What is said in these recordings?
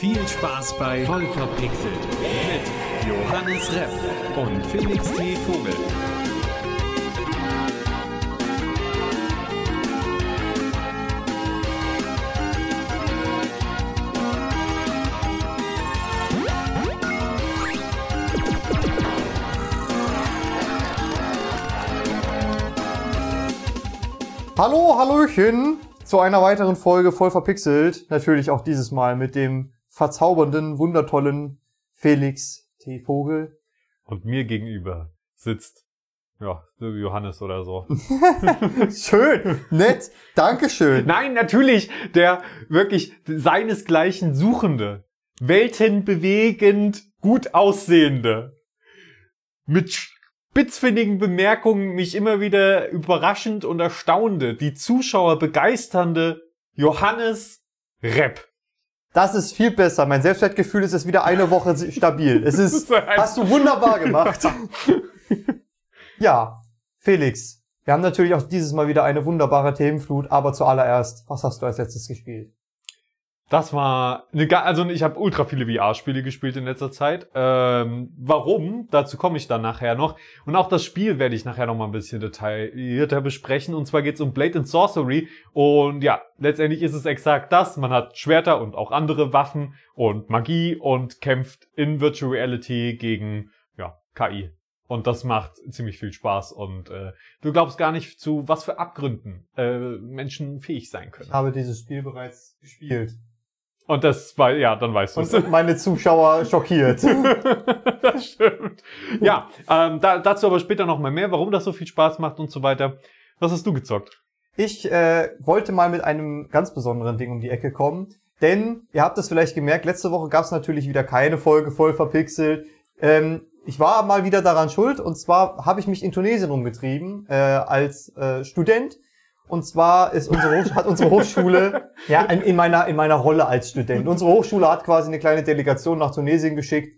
Viel Spaß bei Voll verpixelt mit Johannes Repp und Felix T. Vogel. Hallo, Hallöchen zu einer weiteren Folge voll verpixelt. Natürlich auch dieses Mal mit dem verzaubernden, wundertollen Felix T. Vogel. Und mir gegenüber sitzt, ja, Johannes oder so. Schön, nett, Dankeschön. Nein, natürlich, der wirklich seinesgleichen Suchende, weltenbewegend gut aussehende, mit spitzfindigen Bemerkungen mich immer wieder überraschend und erstaunte, die Zuschauer begeisternde Johannes Repp. Das ist viel besser. Mein Selbstwertgefühl ist jetzt wieder eine Woche stabil. Es ist, hast du wunderbar gemacht. Ja, Felix. Wir haben natürlich auch dieses Mal wieder eine wunderbare Themenflut, aber zuallererst, was hast du als letztes gespielt? Das war eine, also ich habe ultra viele VR-Spiele gespielt in letzter Zeit. Ähm, warum? Dazu komme ich dann nachher noch. Und auch das Spiel werde ich nachher noch mal ein bisschen detaillierter besprechen. Und zwar geht es um Blade and Sorcery. Und ja, letztendlich ist es exakt das. Man hat Schwerter und auch andere Waffen und Magie und kämpft in Virtual Reality gegen ja, KI. Und das macht ziemlich viel Spaß. Und äh, du glaubst gar nicht, zu was für Abgründen äh, Menschen fähig sein können. Ich habe dieses Spiel bereits gespielt. Und das war, ja, dann weißt du es. Und meine Zuschauer schockiert. das stimmt. Ja, ähm, da, dazu aber später noch mal mehr, warum das so viel Spaß macht und so weiter. Was hast du gezockt? Ich äh, wollte mal mit einem ganz besonderen Ding um die Ecke kommen. Denn, ihr habt es vielleicht gemerkt, letzte Woche gab es natürlich wieder keine Folge voll verpixelt. Ähm, ich war mal wieder daran schuld. Und zwar habe ich mich in Tunesien rumgetrieben äh, als äh, Student. Und zwar ist unsere Hoch hat unsere Hochschule, ja, in, in, meiner, in meiner Rolle als Student. Unsere Hochschule hat quasi eine kleine Delegation nach Tunesien geschickt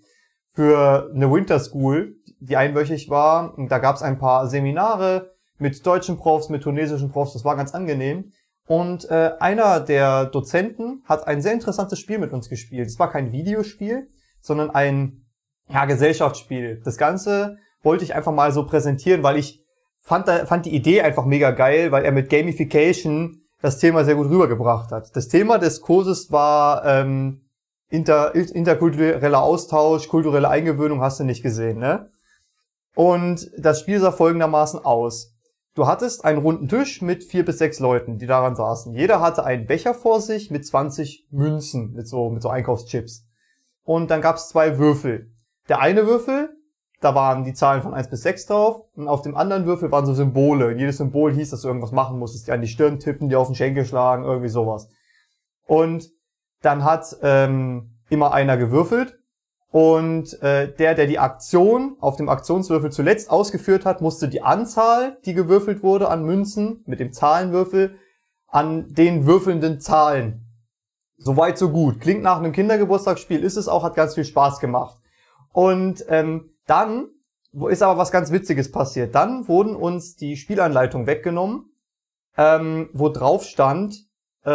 für eine Winter School, die einwöchig war. Und da gab es ein paar Seminare mit deutschen Profs, mit tunesischen Profs. Das war ganz angenehm. Und äh, einer der Dozenten hat ein sehr interessantes Spiel mit uns gespielt. Es war kein Videospiel, sondern ein ja, Gesellschaftsspiel. Das Ganze wollte ich einfach mal so präsentieren, weil ich fand, fand die Idee einfach mega geil, weil er mit Gamification das Thema sehr gut rübergebracht hat. Das Thema des Kurses war ähm, inter, interkultureller Austausch, kulturelle Eingewöhnung, hast du nicht gesehen, ne? Und das Spiel sah folgendermaßen aus. Du hattest einen runden Tisch mit vier bis sechs Leuten, die daran saßen. Jeder hatte einen Becher vor sich mit 20 Münzen, mit so, mit so Einkaufschips. Und dann gab es zwei Würfel. Der eine Würfel, da waren die Zahlen von 1 bis 6 drauf. Und auf dem anderen Würfel waren so Symbole. Und jedes Symbol hieß, dass du irgendwas machen musstest. Die an die Stirn tippen, die auf den Schenkel schlagen, irgendwie sowas. Und dann hat ähm, immer einer gewürfelt. Und äh, der, der die Aktion auf dem Aktionswürfel zuletzt ausgeführt hat, musste die Anzahl, die gewürfelt wurde an Münzen mit dem Zahlenwürfel, an den würfelnden Zahlen. Soweit so gut. Klingt nach einem Kindergeburtstagsspiel, ist es auch, hat ganz viel Spaß gemacht. Und ähm, dann ist aber was ganz Witziges passiert. Dann wurden uns die Spielanleitung weggenommen, ähm, wo drauf stand, äh,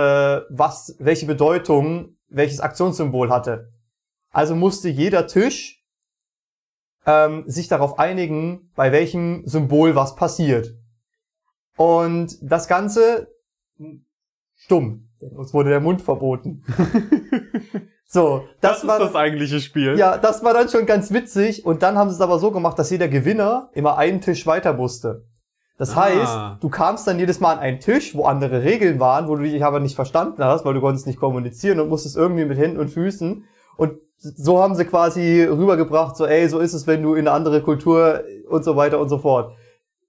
was, welche Bedeutung welches Aktionssymbol hatte. Also musste jeder Tisch ähm, sich darauf einigen, bei welchem Symbol was passiert. Und das Ganze hm, stumm. Uns wurde der Mund verboten. so, Das, das, war das eigentliche Spiel. ja, das war dann schon ganz witzig. Und dann haben sie es aber so gemacht, dass jeder Gewinner immer einen Tisch weiter musste. Das Ah. heißt, du kamst dann jedes Mal an einen Tisch, wo andere Regeln waren, wo du dich aber nicht verstanden hast, weil du konntest nicht kommunizieren und musstest irgendwie mit Händen und Füßen. Und so haben sie quasi rübergebracht, so ey, so ist es, wenn du in eine andere Kultur und so weiter und so fort.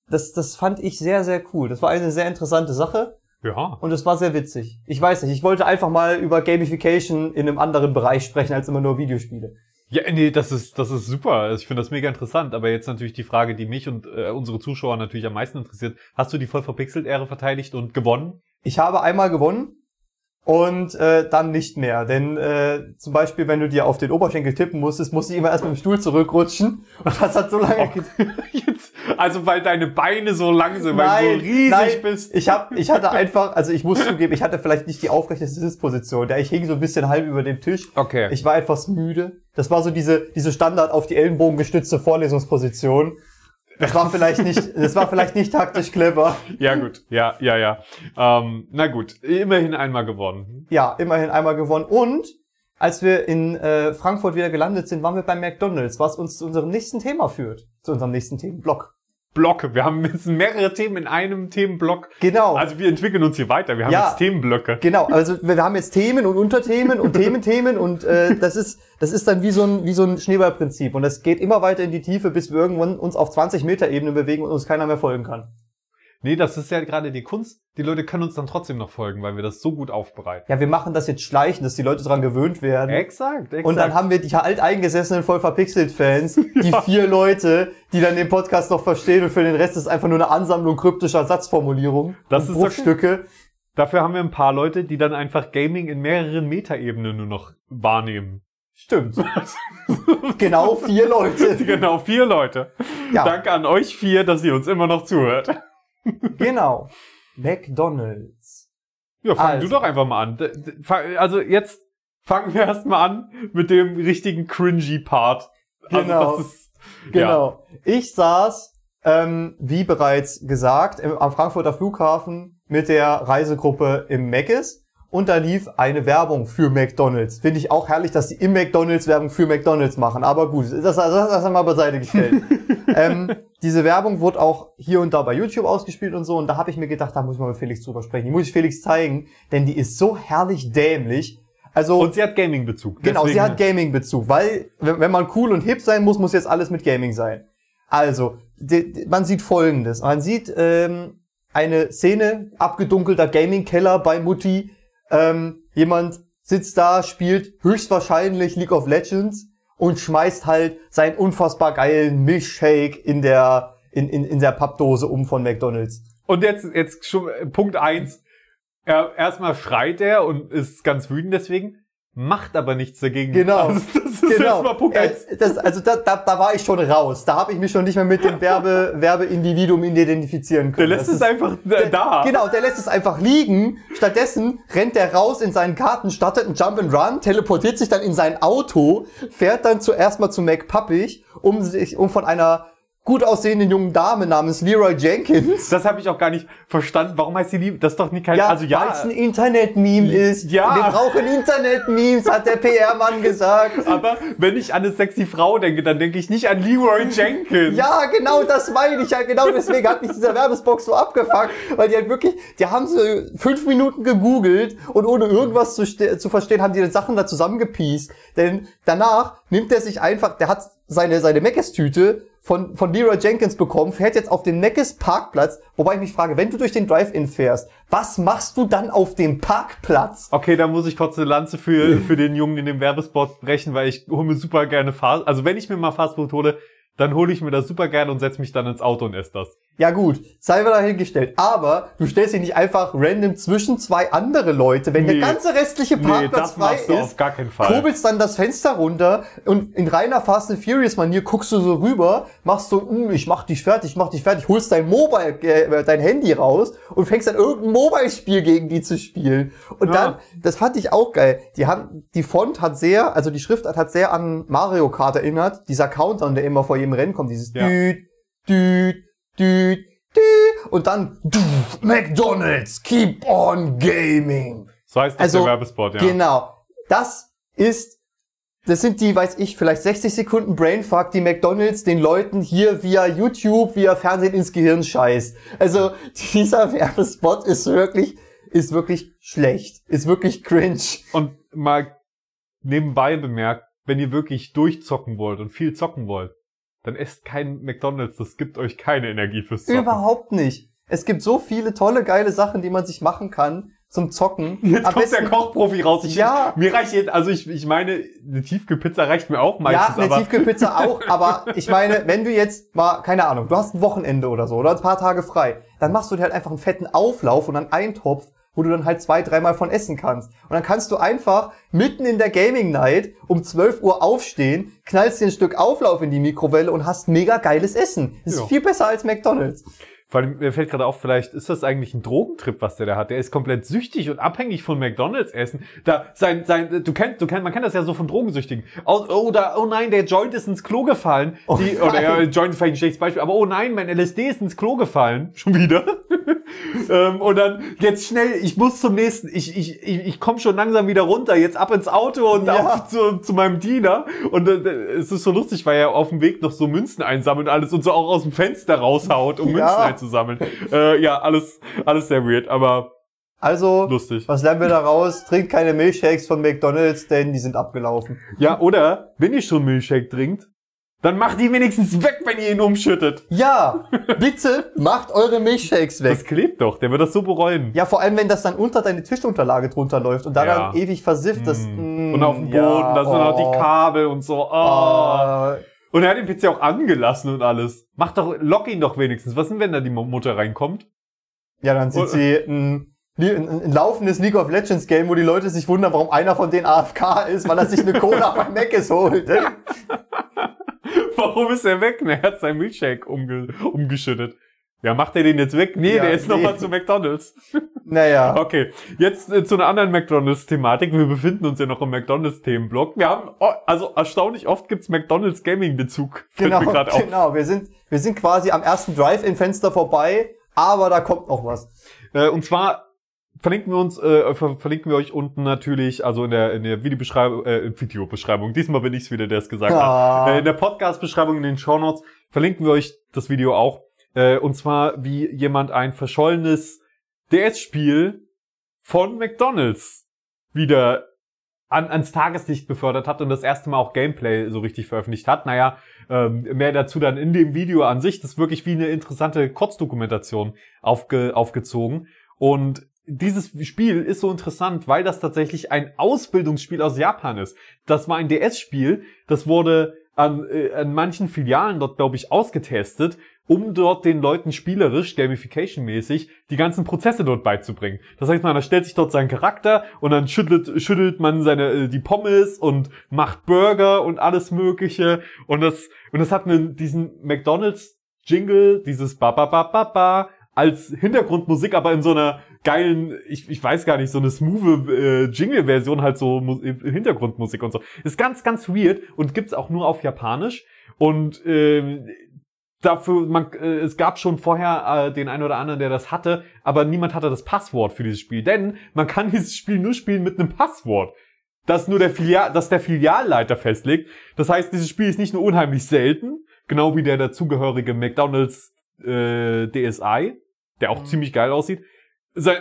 Das, das fand ich sehr, sehr cool. Das war eine sehr interessante Sache ja. und es war sehr witzig. Ich weiß nicht, ich wollte einfach mal über Gamification in einem anderen Bereich sprechen als immer nur Videospiele. Ja, nee, das ist, das ist super. Ich finde das mega interessant. Aber jetzt natürlich die Frage, die mich und äh, unsere Zuschauer natürlich am meisten interessiert. Hast du die voll verpixelt Ehre verteidigt und gewonnen? Ich habe einmal gewonnen und äh, dann nicht mehr. Denn äh, zum Beispiel, wenn du dir auf den Oberschenkel tippen musstest, musst du immer erst mit dem Stuhl zurückrutschen. Und das hat so lange. Jetzt, also weil deine Beine so lang sind, weil du so riesig nein, bist. Ich, hab, ich hatte einfach, also ich muss zugeben, ich hatte vielleicht nicht die aufrechteste Sitzposition. Ja, ich hing so ein bisschen halb über dem Tisch. Okay. Ich war etwas müde. Das war so diese, diese Standard auf die Ellenbogen gestützte Vorlesungsposition. Das war vielleicht nicht, das war vielleicht nicht taktisch clever. Ja, gut. Ja, ja, ja. Ähm, na gut. Immerhin einmal gewonnen. Ja, immerhin einmal gewonnen. Und als wir in äh, Frankfurt wieder gelandet sind, waren wir beim McDonalds, was uns zu unserem nächsten Thema führt. Zu unserem nächsten Themenblock. Blocke. Wir haben jetzt mehrere Themen in einem Themenblock. Genau. Also wir entwickeln uns hier weiter. Wir haben Ja. jetzt Themenblöcke. Genau, also wir wir haben jetzt Themen und Unterthemen und Thementhemen und äh, das ist das ist dann wie so ein wie so ein Schneeballprinzip und das geht immer weiter in die Tiefe, bis wir irgendwann uns auf 20 Meter Ebene bewegen und uns keiner mehr folgen kann. Nee, das ist ja gerade die Kunst. Die Leute können uns dann trotzdem noch folgen, weil wir das so gut aufbereiten. Ja, wir machen das jetzt schleichend, dass die Leute dran gewöhnt werden. Exakt, exakt. Und dann haben wir die alteingesessenen, voll verpixelt Fans, die vier Leute, die dann den Podcast noch verstehen und für den Rest ist einfach nur eine Ansammlung kryptischer Satzformulierungen. Das und ist Bruchstücke. Dafür haben wir ein paar Leute, die dann einfach Gaming in mehreren Metaebenen nur noch wahrnehmen. Stimmt. genau vier Leute. Genau, vier Leute. Ja. Danke an euch vier, dass ihr uns immer noch zuhört. Genau. McDonalds. Ja, fang Also. du doch einfach mal an. Also jetzt fangen wir erstmal an mit dem richtigen cringy Part. Also Genau. das ist, Ja. Genau. Ich saß, ähm, wie bereits gesagt, im, am Frankfurter Flughafen mit der Reisegruppe im Mc's und da lief eine Werbung für McDonalds. Finde ich auch herrlich, dass die im McDonalds Werbung für McDonalds machen. Aber gut, das, das, das haben wir beiseite gestellt. ähm, diese Werbung wurde auch hier und da bei YouTube ausgespielt und so. Und da habe ich mir gedacht, da muss ich mal mit Felix drüber sprechen. Die muss ich Felix zeigen, denn die ist so herrlich dämlich. Also Und sie hat Gaming-Bezug. Genau, sie hat Gaming-Bezug, weil wenn, wenn man cool und hip sein muss, muss jetzt alles mit Gaming sein. Also, die, die, man sieht Folgendes. Man sieht ähm, eine Szene, abgedunkelter Gaming-Keller bei Mutti. Ähm, jemand sitzt da, spielt höchstwahrscheinlich League of Legends und schmeißt halt seinen unfassbar geilen Milchshake in der in, in, in der Pappdose um von McDonalds. Und jetzt, jetzt schon äh, Punkt eins. Er, erstmal schreit er und ist ganz wütend deswegen, macht aber nichts dagegen. Genau. Also das ist Genau. erstmal Punkt Äh, eins. das, also da, da, da war ich schon raus. Da habe ich mich schon nicht mehr mit dem Werbe, Werbeindividuum identifizieren Der können. lässt Das es ist- einfach der, da. Genau, der lässt es einfach liegen. Stattdessen rennt er raus in seinen Garten, startet einen Jump and Run, teleportiert sich dann in sein Auto, fährt dann zuerst mal zu McPuppig, um sich, um von einer gut aussehenden jungen Dame namens Leroy Jenkins. Das habe ich auch gar nicht verstanden. Warum heißt die Liebe? Das ist doch nicht kein. Ja, also ja. weil es ein Internet-Meme ist. Ja. Wir brauchen Internet-Memes, hat der PR-Mann gesagt. aber wenn ich an eine sexy Frau denke, dann denke ich nicht an Leroy Jenkins. Ja, genau das meine ich ja. Genau deswegen hat mich dieser Werbespot so abgefuckt, weil die halt wirklich, die haben so fünf Minuten gegoogelt und ohne irgendwas zu, zu verstehen, haben die die Sachen da zusammengepiest. Denn danach nimmt er sich einfach, der hat seine, seine Meckes-Tüte von, von Leroy Jenkins bekommen, fährt jetzt auf den Meckes Parkplatz, wobei ich mich frage, wenn du durch den Drive-In fährst, was machst du dann auf dem Parkplatz? Okay, da muss ich kurz eine Lanze für, für den Jungen in dem Werbespot brechen, weil ich hole mir super gerne Fast, also wenn ich mir mal Fastfood hole, dann hole ich mir das super gerne und setze mich dann ins Auto und esse das. Ja gut, sei mal dahingestellt. Aber du stellst dich nicht einfach random zwischen zwei andere Leute, wenn Nee. der ganze restliche Nee, Parkplatz das frei machst du ist. auf gar keinen Fall. Kurbelst dann das Fenster runter und in reiner Fast and Furious Manier guckst du so rüber, machst so, "Hm, ich mach dich fertig, ich mach dich fertig, holst dein Mobile, äh, dein Handy raus und fängst dann irgendein Mobile-Spiel gegen die zu spielen. Und Ja. dann, das fand ich auch geil. Die haben, die Font hat sehr, also die Schriftart hat sehr an Mario Kart erinnert. Dieser Countdown, der immer vor jedem Rennen kommt, dieses Ja. Düt, Düt, Düt, Düt und dann Düt, McDonald's, keep on gaming. So heißt das Also, der Werbespot, ja. Genau. Das ist, das sind die, weiß ich, vielleicht 60 Sekunden Brainfuck, die McDonalds den Leuten hier via YouTube, via Fernsehen ins Gehirn scheißt. Also, dieser Werbespot ist wirklich, ist wirklich schlecht. Ist wirklich cringe. Und mal nebenbei bemerkt, wenn ihr wirklich durchzocken wollt und viel zocken wollt, dann esst kein McDonalds, das gibt euch keine Energie fürs Zocken. Überhaupt nicht. Es gibt so viele tolle, geile Sachen, die man sich machen kann zum Zocken. Jetzt Am kommt besten- der Kochprofi raus. Ich, Ja. Mir reicht jetzt, also ich, ich meine, eine Tiefkühlpizza reicht mir auch Ja, meistens, eine aber Tiefkühlpizza auch, aber ich meine, wenn du jetzt mal, keine Ahnung, du hast ein Wochenende oder so oder ein paar Tage frei, dann machst du dir halt einfach einen fetten Auflauf und einen Eintopf, wo du dann halt zwei, dreimal von essen kannst. Und dann kannst du einfach mitten in der Gaming Night um 12 Uhr aufstehen, knallst dir ein Stück Auflauf in die Mikrowelle und hast mega geiles Essen. Das ist Ja. viel besser als McDonald's. Vor allem, mir fällt gerade auf, vielleicht ist das eigentlich ein Drogentrip, was der da hat. Der ist komplett süchtig und abhängig von McDonalds essen. Da sein sein du kennst du kennst man kennt das ja so von Drogensüchtigen. Oh, oh, da, oh nein, der Joint ist ins Klo gefallen. Die, oder ja, Joint ist vielleicht ein schlechtes Beispiel, aber oh nein, mein LSD ist ins Klo gefallen. Schon wieder. ähm, und dann jetzt schnell, ich muss zum nächsten, ich ich ich, ich komme schon langsam wieder runter, jetzt ab ins Auto und Ja. auf zu, zu meinem Diener. Und äh, es ist so lustig, weil er auf dem Weg noch so Münzen einsammelt und alles und so auch aus dem Fenster raushaut, um Ja. Münzen einzusammeln. Äh, ja, alles, alles sehr weird, aber Also, lustig. was lernen wir daraus? Trinkt keine Milchshakes von McDonald's, denn die sind abgelaufen. Ja, oder, wenn ihr schon Milchshake trinkt, dann macht die wenigstens weg, wenn ihr ihn umschüttet. Ja, bitte macht eure Milchshakes weg. Das klebt doch, der wird das so bereuen. Ja, vor allem, wenn das dann unter deine Tischunterlage drunter läuft und da Ja. dann ewig versifft. Das, Mm. mm, Und auf dem Boden, ja, da sind auch oh, die Kabel und so. Oh. oh. Und er hat den PC auch angelassen und alles. Mach doch, lock ihn doch wenigstens. Was denn, wenn da die Mu- Mutter reinkommt? Ja, dann sind Und- sie ein, ein, ein laufendes League of Legends Game, wo die Leute sich wundern, warum einer von denen AFK ist, weil er sich eine Cola bei Meckes holt. Warum ist er weg? Ne, Er hat seinen Milchshake umge umgeschüttet. Ja, macht er den jetzt weg? Nee, Ja, der ist nee. nochmal zu McDonalds. Naja. Okay, jetzt äh, zu einer anderen McDonalds-Thematik. Wir befinden uns ja noch im McDonalds-Themenblock. Wir haben, oh, also erstaunlich oft gibt's McDonalds-Gaming-Bezug. Fällt Genau, grad auf. genau. Wir sind, wir sind quasi am ersten Drive-In-Fenster vorbei, aber da kommt noch was. Äh, und zwar verlinken wir uns, äh, ver verlinken wir euch unten natürlich, also in der, in der Videobeschreibung, äh, Videobeschreibung. Diesmal bin ich's wieder, der es gesagt Ah. hat. Äh, in der Podcast-Beschreibung in den Shownotes verlinken wir euch das Video auch. Äh, und zwar, wie jemand ein verschollenes DS-Spiel von McDonalds wieder an, ans Tageslicht befördert hat und das erste Mal auch Gameplay so richtig veröffentlicht hat. Naja, ähm, mehr dazu dann in dem Video an sich. Das ist wirklich wie eine interessante Kurzdokumentation aufge, aufgezogen. Und dieses Spiel ist so interessant, weil das tatsächlich ein Ausbildungsspiel aus Japan ist. Das war ein DS-Spiel, das wurde an, äh, an manchen Filialen dort, glaube ich, ausgetestet, um dort den Leuten spielerisch, gamification-mäßig, die ganzen Prozesse dort beizubringen. Das heißt, man erstellt sich dort seinen Charakter und dann schüttelt, schüttelt man seine, äh, die Pommes und macht Burger und alles Mögliche. Und das, und das hat einen, diesen McDonalds-Jingle, dieses ba ba ba ba ba, als Hintergrundmusik, aber in so einer geilen, ich, ich weiß gar nicht, so eine smooth äh, Jingle-Version, halt so Mu äh, Hintergrundmusik und so. Ist ganz, ganz weird und gibt's auch nur auf Japanisch. Und ähm, dafür, man, äh, es gab schon vorher äh, den einen oder anderen, der das hatte, aber niemand hatte das Passwort für dieses Spiel. Denn man kann dieses Spiel nur spielen mit einem Passwort. Das nur der Filial, das der Filialleiter festlegt. Das heißt, dieses Spiel ist nicht nur unheimlich selten, genau wie der dazugehörige McDonald's äh, DSi, der auch ziemlich geil aussieht.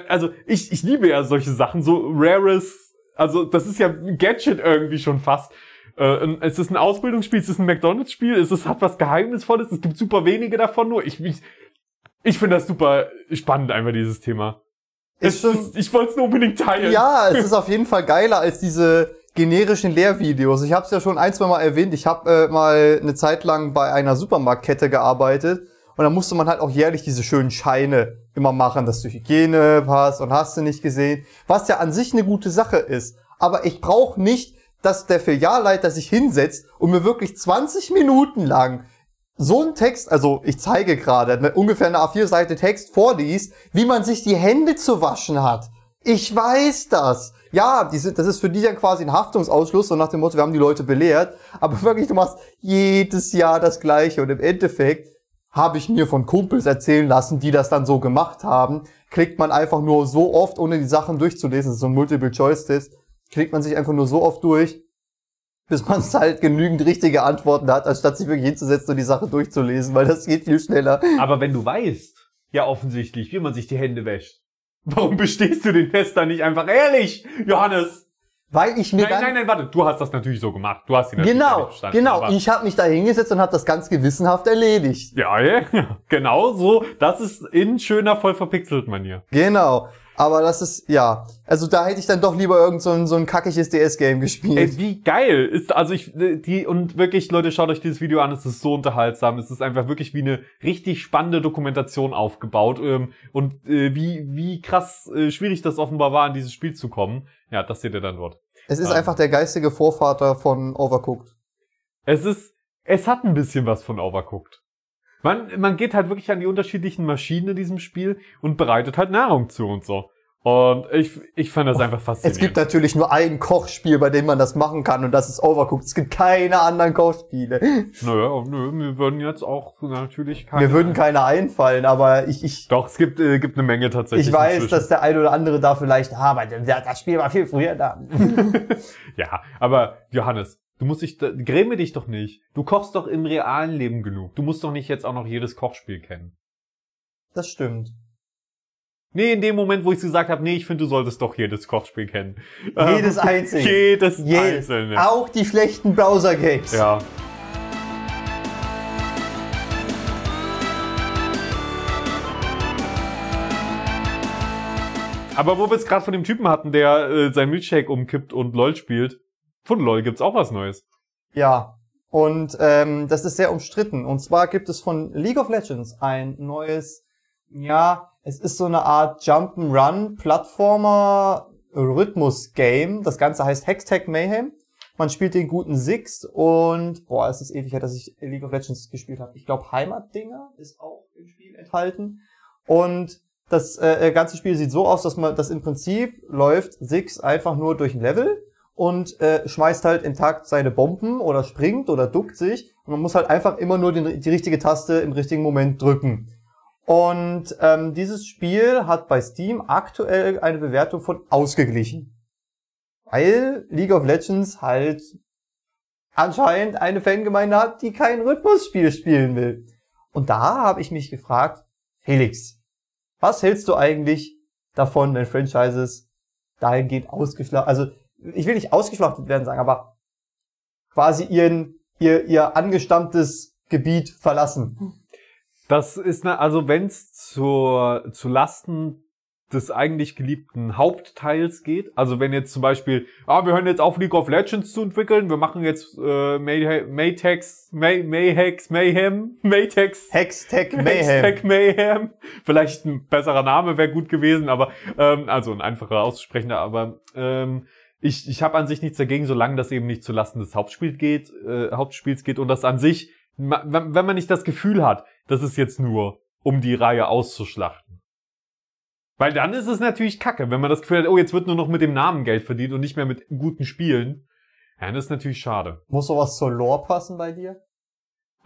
Also ich, ich liebe ja solche Sachen, so rares, also das ist ja ein Gadget irgendwie schon fast. Äh, es ist ein Ausbildungsspiel, es ist ein McDonalds-Spiel, es ist, hat was Geheimnisvolles, es gibt super wenige davon nur. Ich, ich, ich finde das super spannend, einfach dieses Thema. Ist Es schon- ich wollte es nur unbedingt teilen. Ja, es ist auf jeden Fall geiler als diese generischen Lehrvideos. Ich habe es ja schon ein, zwei Mal erwähnt. Ich habe äh, mal eine Zeit lang bei einer Supermarktkette gearbeitet und da musste man halt auch jährlich diese schönen Scheine immer machen, dass du Hygiene hast und hast du nicht gesehen, was ja an sich eine gute Sache ist. Aber ich brauche nicht, dass der Filialleiter sich hinsetzt und mir wirklich 20 Minuten lang so ein Text, also ich zeige gerade eine, ungefähr eine A4-Seite Text vorliest, wie man sich die Hände zu waschen hat. Ich weiß das. Ja, die sind, das ist für die dann quasi ein Haftungsausschluss, so nach dem Motto, wir haben die Leute belehrt. Aber wirklich, du machst jedes Jahr das Gleiche. Und im Endeffekt habe ich mir von Kumpels erzählen lassen, die das dann so gemacht haben, klickt man einfach nur so oft, ohne die Sachen durchzulesen, das ist so ein Multiple-Choice-Test, klickt man sich einfach nur so oft durch, bis man halt genügend richtige Antworten hat, anstatt sich wirklich hinzusetzen und die Sache durchzulesen, weil das geht viel schneller. Aber wenn du weißt, ja offensichtlich, wie man sich die Hände wäscht, warum bestehst du den Test dann nicht einfach ehrlich, Johannes? Weil ich mir Nein, dann... nein, nein, warte, du hast das natürlich so gemacht. Du hast ihn natürlich genau, verstanden, genau. Ich habe mich da hingesetzt und habe das ganz gewissenhaft erledigt. Ja, ja, genau so. Das ist in schöner, voll verpixelt Manier. Genau. Aber das ist, ja. Also da hätte ich dann doch lieber irgend so ein, so ein kackiges DS-Game gespielt. Ey, wie geil ist, also ich, die, und wirklich, Leute, schaut euch dieses Video an, es ist so unterhaltsam, es ist einfach wirklich wie eine richtig spannende Dokumentation aufgebaut, ähm, und, äh, wie, wie krass äh, schwierig das offenbar war, in dieses Spiel zu kommen. Ja, das seht ihr dann dort. es ist ähm. einfach der geistige Vorvater von Overcooked. Es ist, es hat ein bisschen was von Overcooked. Man, man geht halt wirklich an die unterschiedlichen Maschinen in diesem Spiel und bereitet halt Nahrung zu und so. Und ich, ich fand das einfach Es faszinierend. gibt natürlich nur ein Kochspiel, bei dem man das machen kann, und das ist Overcooked. Es gibt keine anderen Kochspiele. Naja, nö, mir würden jetzt auch natürlich keine. Mir würden keine einfallen, aber ich, ich, Doch, es gibt, äh, gibt eine Menge tatsächlich. ich weiß, inzwischen. dass der eine oder andere da vielleicht, ah, aber der- das Spiel war viel früher da. Ja, aber Johannes, du musst dich, gräme dich doch nicht. Du kochst doch im realen Leben genug. Du musst doch nicht jetzt auch noch jedes Kochspiel kennen. Das stimmt. Nee, in dem Moment, wo ich gesagt habe, nee, ich finde, du solltest doch jedes Kochspiel kennen. Jedes Ähm, einzelne. Jedes, Jedes. einzelne. Auch die schlechten Browser-Games. Ja. Aber wo wir es gerade von dem Typen hatten, der äh, sein Milchshake umkippt und LOL spielt, von LOL gibt's auch was Neues. Ja. Und ähm, das ist sehr umstritten. Und zwar gibt es von League of Legends ein neues, ja, es ist so eine Art Jump'n'Run Plattformer Rhythmus-Game. Das Ganze heißt Hextech Mayhem. Man spielt den guten Six und boah, es ist ewig her, dass ich League of Legends gespielt habe. Ich glaube, Heimatdinger ist auch im Spiel enthalten. Und das äh, ganze Spiel sieht so aus, dass man das im Prinzip läuft Six einfach nur durch ein Level und äh, schmeißt halt intakt seine Bomben oder springt oder duckt sich. Und man muss halt einfach immer nur den, die richtige Taste im richtigen Moment drücken. Und ähm, dieses Spiel hat bei Steam aktuell eine Bewertung von ausgeglichen. Weil League of Legends halt anscheinend eine Fangemeinde hat, die kein Rhythmusspiel spielen will. Und da habe ich mich gefragt, Felix, was hältst du eigentlich davon, wenn Franchises dahingehend ausgeschlachtet, also ich will nicht ausgeschlachtet werden sagen, aber quasi ihren, ihr, ihr angestammtes Gebiet verlassen. Das ist ne, also wenn's zur zu Lasten des eigentlich geliebten Hauptteils geht, also wenn jetzt zum Beispiel, ah, wir hören jetzt auf League of Legends zu entwickeln, wir machen jetzt äh, May Maytex, May Mayhex, Mayhem, Maytex, Hextech Mayhem. Hashtag Mayhem. Vielleicht ein besserer Name wäre gut gewesen, aber ähm, also ein einfacher auszusprechender, aber ähm, ich, ich habe an sich nichts dagegen, solange das eben nicht zulasten des Hauptspiels geht, äh, Hauptspiels geht und das an sich, wenn man nicht das Gefühl hat, das ist jetzt nur, um die Reihe auszuschlachten. Weil dann ist es natürlich kacke, wenn man das Gefühl hat, oh, jetzt wird nur noch mit dem Namen Geld verdient und nicht mehr mit guten Spielen. Ja, das ist natürlich schade. Muss sowas zur Lore passen bei dir?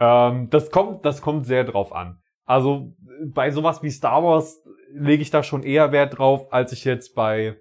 Ähm, das kommt, das kommt sehr drauf an. Also bei sowas wie Star Wars lege ich da schon eher Wert drauf, als ich jetzt bei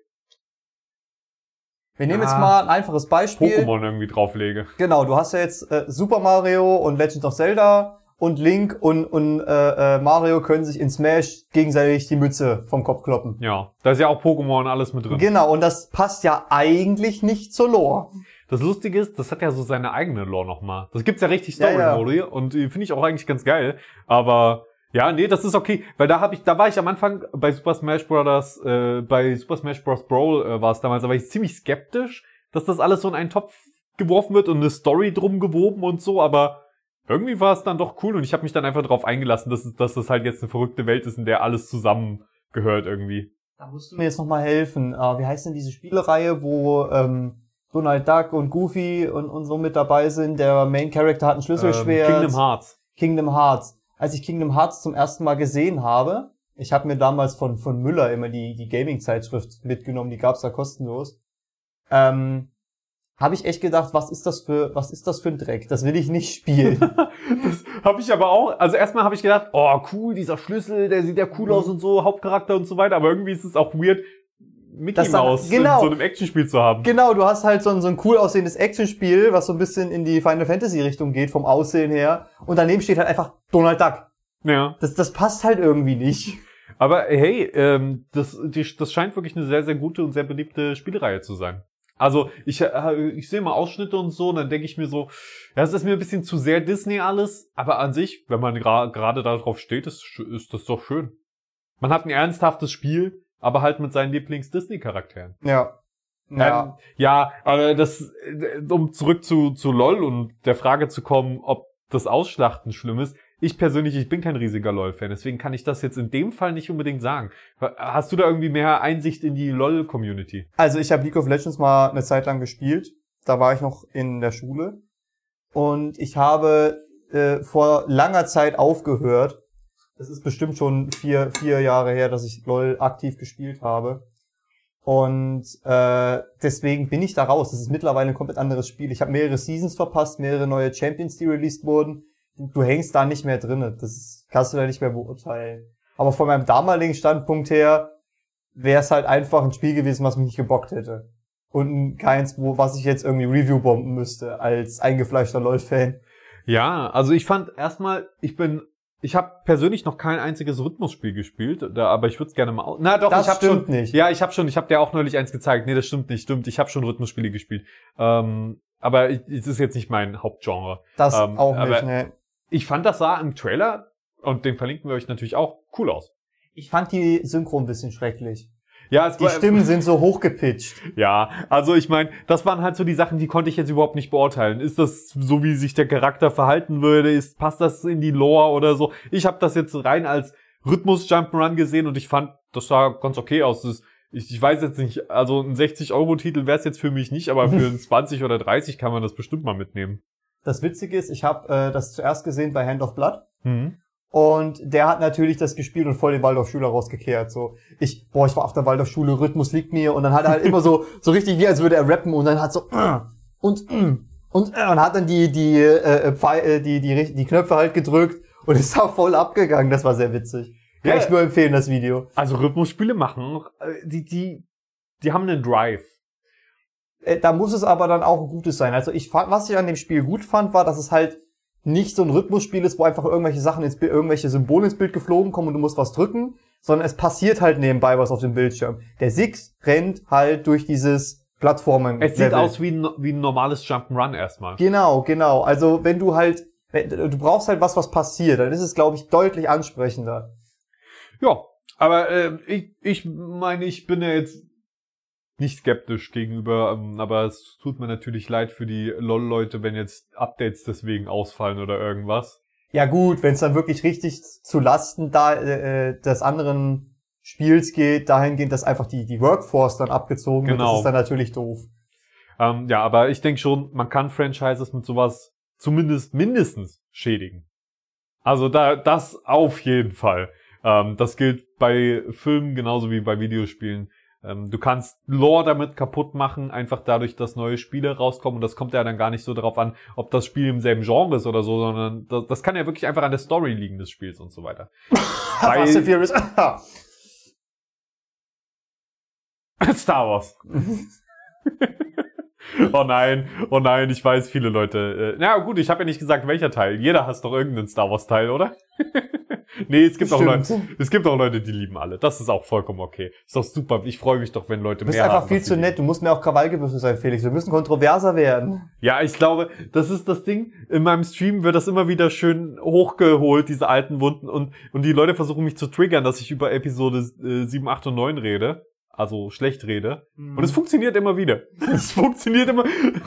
Wir nehmen Ah. jetzt mal ein einfaches Beispiel. Pokémon irgendwie drauflege. Genau, du hast ja jetzt äh, Super Mario und Legend of Zelda und Link und, und äh, äh, Mario können sich in Smash gegenseitig die Mütze vom Kopf kloppen. Ja, da ist ja auch Pokémon und alles mit drin. Genau, und das passt ja eigentlich nicht zur Lore. Das Lustige ist, das hat ja so seine eigene Lore nochmal. Das gibt's ja richtig Ja, Story ja. Mode und die finde ich auch eigentlich ganz geil. Aber ja, nee, das ist okay, weil da habe ich, da war ich am Anfang bei Super Smash Bros. Äh, bei Super Smash Bros. Brawl äh, war es damals, da war ich ziemlich skeptisch, dass das alles so in einen Topf geworfen wird und eine Story drum gewoben und so. Aber irgendwie war es dann doch cool und ich habe mich dann einfach darauf eingelassen, dass, es- dass das halt jetzt eine verrückte Welt ist, in der alles zusammengehört irgendwie. Da musst du mir jetzt nochmal helfen. Äh, wie heißt denn diese Spielereihe, wo ähm, Donald Duck und Goofy und, und so mit dabei sind? Der Main Character hat ein Schlüsselschwert. Ähm, Kingdom Hearts. Kingdom Hearts. Als ich Kingdom Hearts zum ersten Mal gesehen habe, ich habe mir damals von, von Müller immer die, die Gaming-Zeitschrift mitgenommen, die gab's da kostenlos. Ähm, habe ich echt gedacht, was ist das für, was ist das für ein Dreck? Das will ich nicht spielen. Das habe ich aber auch. Also erstmal habe ich gedacht, oh cool, dieser Schlüssel, der sieht ja cool Mhm. aus und so, Hauptcharakter und so weiter. Aber irgendwie ist es auch weird, Mickey Mouse genau. in so einem Actionspiel zu haben. genau, du hast halt so ein, so ein cool aussehendes Actionspiel, was so ein bisschen in die Final Fantasy Richtung geht, vom Aussehen her. Und daneben steht halt einfach Donald Duck. Ja. Das, das passt halt irgendwie nicht. Aber hey, ähm, das, die, das scheint wirklich eine sehr, sehr gute und sehr beliebte Spielreihe zu sein. Also ich, äh, ich sehe mal Ausschnitte und so, und dann denke ich mir so, ja, das ist mir ein bisschen zu sehr Disney alles, aber an sich, wenn man gerade darauf steht, ist, ist das doch schön. Man hat ein ernsthaftes Spiel, Aber halt mit seinen Lieblings-Disney-Charakteren. Ja. Ja. Ähm, ja, aber das, um zurück zu, zu LOL und der Frage zu kommen, ob das Ausschlachten schlimm ist. Ich persönlich, ich bin kein riesiger LOL-Fan, deswegen kann ich das jetzt in dem Fall nicht unbedingt sagen. Hast du da irgendwie mehr Einsicht in die LOL-Community? Also ich habe League of Legends mal eine Zeit lang gespielt. Da war ich noch in der Schule. Und ich habe äh, vor langer Zeit aufgehört. Das ist bestimmt schon vier, vier Jahre her, dass ich LOL aktiv gespielt habe. Und äh, deswegen bin ich da raus. Das ist mittlerweile ein komplett anderes Spiel. Ich habe mehrere Seasons verpasst, mehrere neue Champions, die released wurden. Du hängst da nicht mehr drinne. Das kannst du da nicht mehr beurteilen. Aber von meinem damaligen Standpunkt her wäre es halt einfach ein Spiel gewesen, was mich nicht gebockt hätte. Und keins, wo was ich jetzt irgendwie Review bomben müsste als eingefleischter LoL-Fan. Ja, also ich fand erstmal, ich bin ich habe persönlich noch kein einziges Rhythmusspiel gespielt, da, aber ich würde es gerne mal. Na doch, das ich habe schon. Nicht. Ja, ich habe schon. Ich habe dir auch neulich eins gezeigt. Nee, das stimmt nicht. Stimmt, ich habe schon Rhythmusspiele gespielt. Ähm, aber es ist jetzt nicht mein Hauptgenre. Das ähm, auch nicht. Ne. Ich fand das sah im Trailer und den verlinken wir euch natürlich auch cool aus. Ich fand die Synchro ein bisschen schrecklich. Ja, es die war, Stimmen sind so hochgepitcht. Ja, also ich meine, das waren halt so die Sachen, die konnte ich jetzt überhaupt nicht beurteilen. Ist das so, wie sich der Charakter verhalten würde? Ist passt das in die Lore oder so? Ich habe das jetzt rein als Rhythmus Jump'n'Run gesehen und ich fand, das sah ganz okay aus. Das, ich, ich weiß jetzt nicht, also ein 60 Euro Titel wäre es jetzt für mich nicht, aber für ein 20 oder 30 kann man das bestimmt mal mitnehmen. Das Witzige ist, ich habe äh, das zuerst gesehen bei Hand of Blood. Mhm. Und der hat natürlich das gespielt und voll den Waldorfschüler rausgekehrt. So, ich, boah, ich war auf der Waldorfschule, Rhythmus liegt mir. Und dann hat er halt immer so, so richtig wie als würde er rappen und dann hat so, äh, und, äh, und, äh, und hat dann die, die, äh, äh, die, die, die Knöpfe halt gedrückt und ist auch voll abgegangen. Das war sehr witzig. Kann ja, ich nur empfehlen, das Video. Also Rhythmusspiele machen, die, die, die haben einen Drive. Da muss es aber dann auch ein gutes sein. Also ich fand, was ich an dem Spiel gut fand, war, dass es halt nicht so ein Rhythmusspiel ist, wo einfach irgendwelche Sachen ins Bild, irgendwelche Symbole ins Bild geflogen kommen und du musst was drücken, sondern es passiert halt nebenbei was auf dem Bildschirm. Der Six rennt halt durch dieses Plattformen. Es sieht aus wie ein, wie ein normales Jump'n'Run erstmal. Genau, genau. Also wenn du halt, du brauchst halt was, was passiert, dann ist es, glaube ich, deutlich ansprechender. Ja, aber äh, ich, ich meine, ich bin ja jetzt nicht skeptisch gegenüber, ähm, aber es tut mir natürlich leid für die LOL-Leute, wenn jetzt Updates deswegen ausfallen oder irgendwas. Ja gut, wenn es dann wirklich richtig zu Lasten da, äh, des anderen Spiels geht, dahingehend, dass einfach die, die Workforce dann abgezogen genau. wird, das genau. ist dann natürlich doof. Ähm, ja, aber ich denke schon, man kann Franchises mit sowas zumindest mindestens schädigen. Also da, das auf jeden Fall. Ähm, das gilt bei Filmen genauso wie bei Videospielen. Ähm, du kannst Lore damit kaputt machen, einfach dadurch, dass neue Spiele rauskommen. Und das kommt ja dann gar nicht so darauf an, ob das Spiel im selben Genre ist oder so, sondern das, das kann ja wirklich einfach an der Story liegen des Spiels und so weiter. Fast and Furious. Star Wars. oh nein, oh nein, ich weiß, viele Leute. Äh, na gut, ich habe ja nicht gesagt, welcher Teil. Jeder hasst doch irgendeinen Star Wars Teil, oder? nee, es gibt auch Leute, es gibt auch Leute, die lieben alle. Das ist auch vollkommen okay. Ist doch super. Ich freue mich doch, wenn Leute mehr mehr Du bist einfach viel zu nett. Du musst mir auch Krawallgebüsse sein, Felix. Wir müssen kontroverser werden. Ja, ich glaube, das ist das Ding. In meinem Stream wird das immer wieder schön hochgeholt, diese alten Wunden. Und, und die Leute versuchen mich zu triggern, dass ich über Episode äh, 7, 8 und 9 rede also schlecht rede. Mhm. Und es funktioniert immer wieder. es funktioniert immer.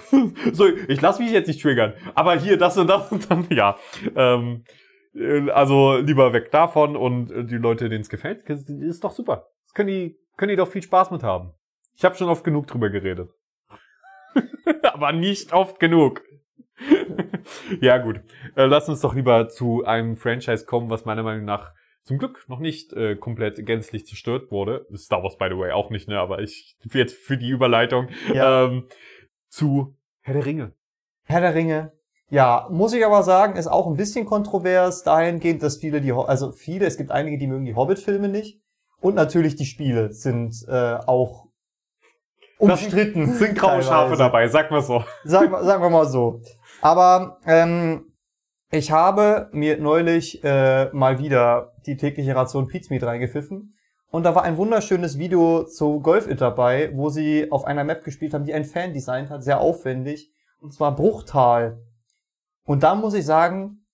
so, ich lasse mich jetzt nicht triggern. Aber hier, das und das und dann, ja. Ähm, äh, also lieber weg davon und äh, die Leute, denen es gefällt, ist doch super. Das können die, können die doch viel Spaß mit haben. Ich habe schon oft genug drüber geredet. Aber nicht oft genug. ja, gut. Äh, lass uns doch lieber zu einem Franchise kommen, was meiner Meinung nach zum Glück noch nicht äh, komplett gänzlich zerstört wurde. Star Wars, by the way, auch nicht, ne? Aber ich jetzt für die Überleitung ja. ähm, zu Herr der Ringe. Herr der Ringe. Ja, muss ich aber sagen, ist auch ein bisschen kontrovers dahingehend, dass viele die, also viele, es gibt einige, die mögen die Hobbit-Filme nicht. Und natürlich die Spiele sind äh, auch umstritten. Das sind graue Schafe dabei, sag mal so. Sag, sagen wir mal so. Aber ähm, ich habe mir neulich äh, mal wieder die tägliche Ration Pizmeat reingepfiffen. Und da war ein wunderschönes Video zu Golf It dabei, wo sie auf einer Map gespielt haben, die ein Fan designt hat, sehr aufwendig. Und zwar Bruchtal. Und da muss ich sagen,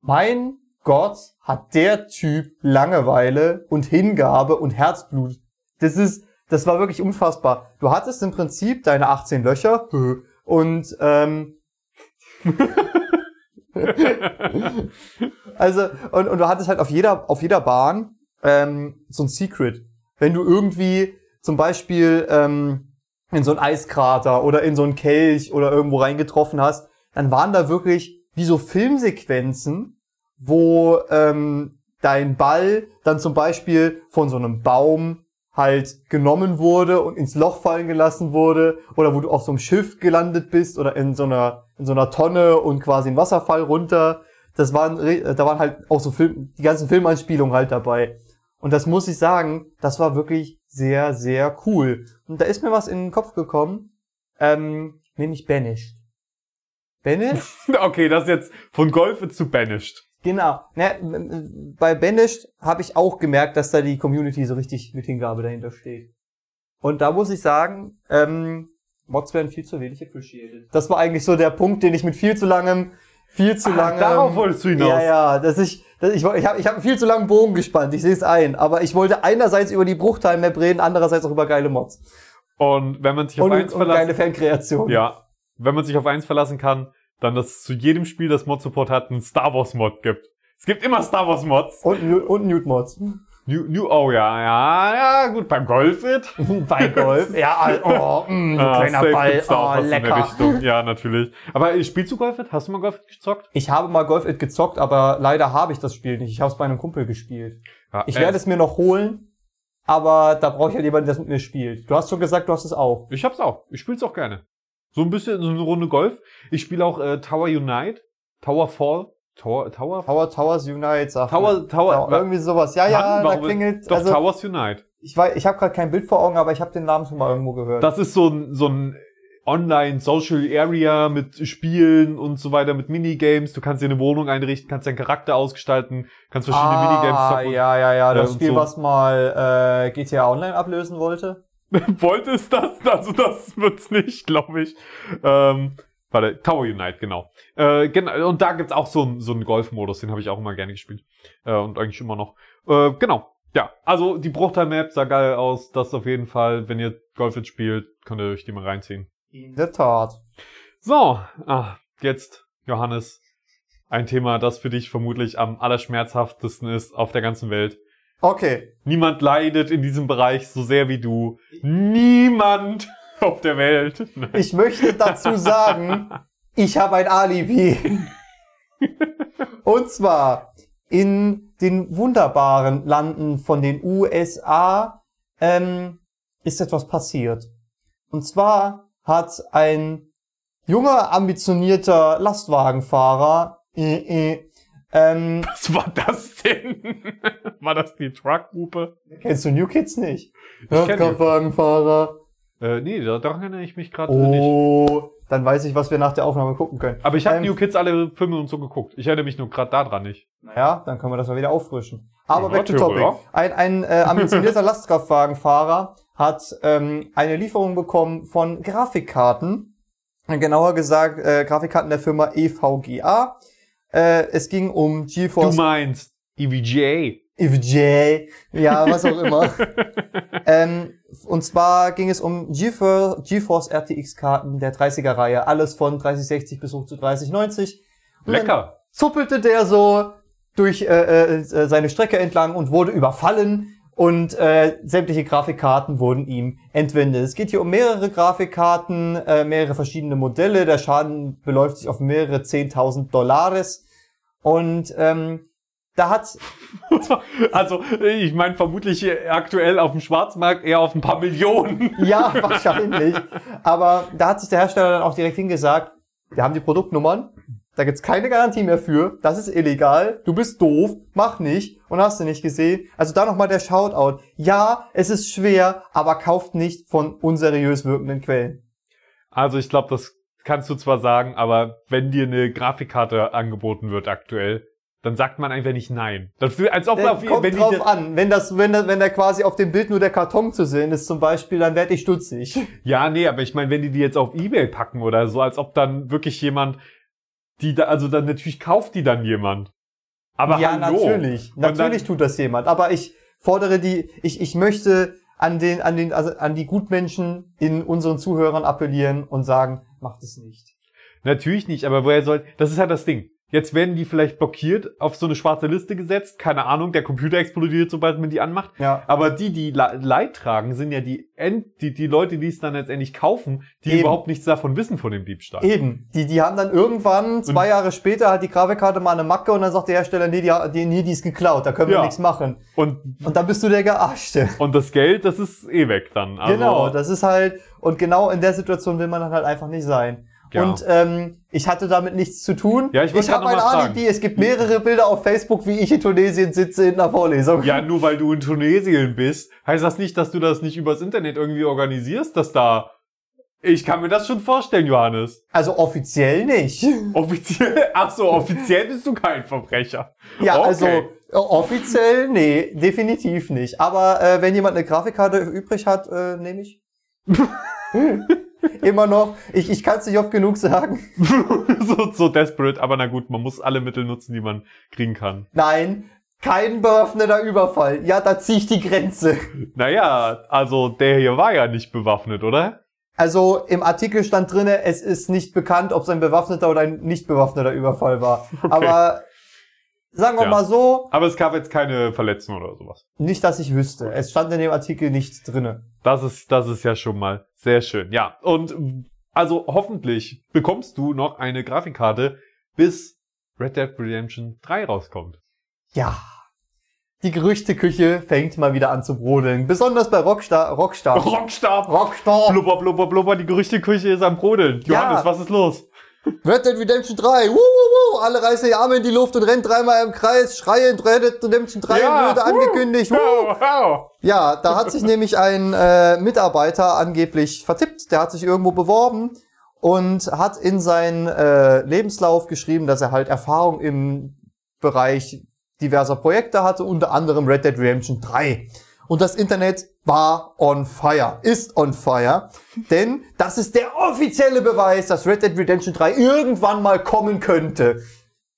mein Gott, hat der Typ Langeweile und Hingabe und Herzblut. Das ist, das war wirklich unfassbar. Du hattest im Prinzip deine 18 Löcher und ähm, also und, und du hattest halt auf jeder auf jeder Bahn ähm, so ein Secret. Wenn du irgendwie zum Beispiel ähm, in so ein Eiskrater oder in so einen Kelch oder irgendwo reingetroffen hast, dann waren da wirklich wie so Filmsequenzen, wo ähm, dein Ball dann zum Beispiel von so einem Baum halt genommen wurde und ins Loch fallen gelassen wurde oder wo du auf so einem Schiff gelandet bist oder in so einer in so einer Tonne und quasi ein Wasserfall runter. Das waren da waren halt auch so Film, die ganzen Filmanspielungen halt dabei. Und das muss ich sagen, das war wirklich sehr sehr cool. Und da ist mir was in den Kopf gekommen, ähm, nämlich Banished. Banished? okay, das ist jetzt von Golf zu Banished. Genau. Ne, bei Banished habe ich auch gemerkt, dass da die Community so richtig mit Hingabe dahinter steht. Und da muss ich sagen, ähm, Mods werden viel zu wenig appreciated. Das war eigentlich so der Punkt, den ich mit viel zu langem, viel zu ah, langem... Darauf wolltest du hinaus. Ja, ja, dass ich, dass ich, ich habe ich hab einen viel zu langen Bogen gespannt, ich sehe es ein. Aber ich wollte einerseits über die Bruchteil-Map reden, andererseits auch über geile Mods. Und wenn man sich auf und, eins und verlassen... geile Fankreation. Ja. Wenn man sich auf eins verlassen kann, dann, dass es zu jedem Spiel, das Mod-Support hat, einen Star Wars-Mod gibt. Es gibt immer Star Wars-Mods. Und, und Nude-Mods. New, New, oh ja, ja, ja, gut, beim Golf wird. Bei Golf, ja, oh, mh, ah, kleiner Ball, oh, lecker. Ja, natürlich. Aber spielst du Golf? Hast du mal Golf gezockt? Ich habe mal Golf gezockt, aber leider habe ich das Spiel nicht. Ich habe es bei einem Kumpel gespielt. Ja, ich äh, werde es mir noch holen, aber da brauche ich halt jemanden, der es mit mir spielt. Du hast schon gesagt, du hast es auch. Ich hab's auch. Ich spiel's auch gerne. So ein bisschen so eine Runde Golf. Ich spiele auch äh, Tower Unite, Tower Fall. Tower, Tower? Tower, Towers Unite, sagt Tower, Tower, Tower irgendwie sowas. Ja, ja, da klingelt. Doch, also, Towers Unite. Ich weiß, ich habe gerade kein Bild vor Augen, aber ich habe den Namen schon mal irgendwo gehört. Das ist so ein, so ein Online-Social Area mit Spielen und so weiter, mit Minigames. Du kannst dir eine Wohnung einrichten, kannst deinen Charakter ausgestalten, kannst verschiedene ah, Minigames zocken. Ja, ja, ja, das Spiel, so. was mal äh, GTA Online ablösen wollte. wollte es das? Also das wird's nicht, glaube ich. Ähm, Warte, Tower Unite, genau. Äh, genau. Und da gibt's auch so, einen so einen Golf-Modus, den habe ich auch immer gerne gespielt. Äh, und eigentlich immer noch. Äh, genau. Ja, also die Bruchteil-Map sah geil aus. Das auf jeden Fall, wenn ihr Golf jetzt spielt, könnt ihr euch die mal reinziehen. In der Tat. So, ah, jetzt, Johannes, ein Thema, das für dich vermutlich am allerschmerzhaftesten ist auf der ganzen Welt. Okay. Niemand leidet in diesem Bereich so sehr wie du. Niemand auf der Welt. Ich möchte dazu sagen, ich habe ein Alibi. Und zwar in den wunderbaren Landen von den USA ähm, ist etwas passiert. Und zwar hat ein junger, ambitionierter Lastwagenfahrer äh, äh, ähm, Was war das denn? war das die Truckgruppe? Kennst du New Kids nicht? Lastwagenfahrer. Äh, nee, daran erinnere ich mich gerade oh, nicht. Oh, dann weiß ich, was wir nach der Aufnahme gucken können. Aber ich habe ähm, New Kids alle Filme und so geguckt. Ich erinnere mich nur gerade daran nicht. Naja, dann können wir das mal wieder auffrischen. Aber ja, back to topic. Ein, ein äh, ambitionierter Lastkraftwagenfahrer hat ähm, eine Lieferung bekommen von Grafikkarten. Genauer gesagt, äh, Grafikkarten der Firma EVGA. Äh, es ging um GeForce. Du meinst EVGA. EVGA. Ja, was auch immer. ähm, und zwar ging es um GeForce, RTX-Karten der 30er-Reihe. Alles von 3060 bis hoch zu 3090. Und Lecker. Zuppelte der so durch äh, äh, seine Strecke entlang und wurde überfallen und äh, sämtliche Grafikkarten wurden ihm entwendet. Es geht hier um mehrere Grafikkarten, äh, mehrere verschiedene Modelle. Der Schaden beläuft sich auf mehrere 10.000 Dollares. Und ähm, da hat also ich meine vermutlich aktuell auf dem Schwarzmarkt eher auf ein paar Millionen. ja, wahrscheinlich. Aber da hat sich der Hersteller dann auch direkt hingesagt, wir haben die Produktnummern, da gibt's keine Garantie mehr für, das ist illegal, du bist doof, mach nicht und hast du nicht gesehen. Also da nochmal der Shoutout. Ja, es ist schwer, aber kauft nicht von unseriös wirkenden Quellen. Also ich glaube, das kannst du zwar sagen, aber wenn dir eine Grafikkarte angeboten wird aktuell, dann sagt man einfach nicht nein. Das, als ob auf, kommt wenn drauf an. Wenn das, wenn, wenn da quasi auf dem Bild nur der Karton zu sehen ist zum Beispiel, dann werde ich stutzig. Ja, nee, aber ich meine, wenn die die jetzt auf Ebay packen oder so, als ob dann wirklich jemand, die da, also dann natürlich kauft die dann jemand. Aber ja, hallo. natürlich. Und dann- Natürlich tut das jemand. Aber ich fordere die, ich, ich möchte an den, an den, also an die Gutmenschen in unseren Zuhörern appellieren und sagen, macht es nicht. Natürlich nicht, aber woher soll, das ist halt das Ding. Jetzt werden die vielleicht blockiert, auf so eine schwarze Liste gesetzt, keine Ahnung, der Computer explodiert, sobald man die anmacht. Ja. Aber die, die Le- Leid tragen, sind ja die, End, die, die Leute, die es dann letztendlich kaufen, die Eben. überhaupt nichts davon wissen von dem Diebstahl. Eben. Die, die haben dann irgendwann, zwei Jahre später, hat die Grafikkarte mal eine Macke und dann sagt der Hersteller, nee, die, die, nee, die ist geklaut, da können wir Ja. nichts machen. Und, Und dann bist du der Gearschte. und das Geld, das ist eh weg dann. Also, genau, das ist halt, und genau in der Situation will man dann halt einfach nicht sein. Ja. Und ähm, ich hatte damit nichts zu tun. Ja, ich ich habe grad ein noch was Alibi. Es gibt mehrere Bilder auf Facebook, wie ich in Tunesien sitze in einer Vorlesung. Ja, nur weil du in Tunesien bist, heißt das nicht, dass du das nicht übers Internet irgendwie organisierst, dass da. Ich kann mir das schon vorstellen, Johannes. Also offiziell nicht. Offiziell, ach so, offiziell bist du kein Verbrecher. Ja, Okay. also äh, offiziell, nee, definitiv nicht. Aber äh, wenn jemand eine Grafikkarte übrig hat, äh, nehme ich. Immer noch. Ich, ich kann es nicht oft genug sagen. so, so desperate, aber na gut, man muss alle Mittel nutzen, die man kriegen kann. Nein, kein bewaffneter Überfall. Ja, da ziehe ich die Grenze. Naja, also der hier war ja nicht bewaffnet, oder? Also im Artikel stand drinne, es ist nicht bekannt, ob es ein bewaffneter oder ein nicht bewaffneter Überfall war. Aber sagen wir Ja. mal so, Aber es gab jetzt keine Verletzungen oder sowas. nicht, dass ich wüsste. Es stand in dem Artikel nichts drinne. Das ist, das ist ja schon mal sehr schön. Ja, und also hoffentlich bekommst du noch eine Grafikkarte, bis Red Dead Redemption 3 rauskommt. Ja. Die Gerüchteküche fängt mal wieder an zu brodeln. Besonders bei Rockstar. Rockstar. Rockstar! Rockstar. Blubber, blubber, blubber, die Gerüchteküche ist am Brodeln. Ja. Johannes, was ist los? Red Dead Redemption 3. Wuh, wuh, wuh. Alle reißen die Arme in die Luft und rennen dreimal im Kreis, schreiend Red Dead Redemption 3 Ja, wurde angekündigt. Wuh. Wow, wow. Ja, da hat sich nämlich ein äh, Mitarbeiter angeblich vertippt. Der hat sich irgendwo beworben und hat in seinen äh, Lebenslauf geschrieben, dass er halt Erfahrung im Bereich diverser Projekte hatte, unter anderem Red Dead Redemption 3. Und das Internet war on fire, ist on fire, denn das ist der offizielle Beweis, dass Red Dead Redemption 3 irgendwann mal kommen könnte.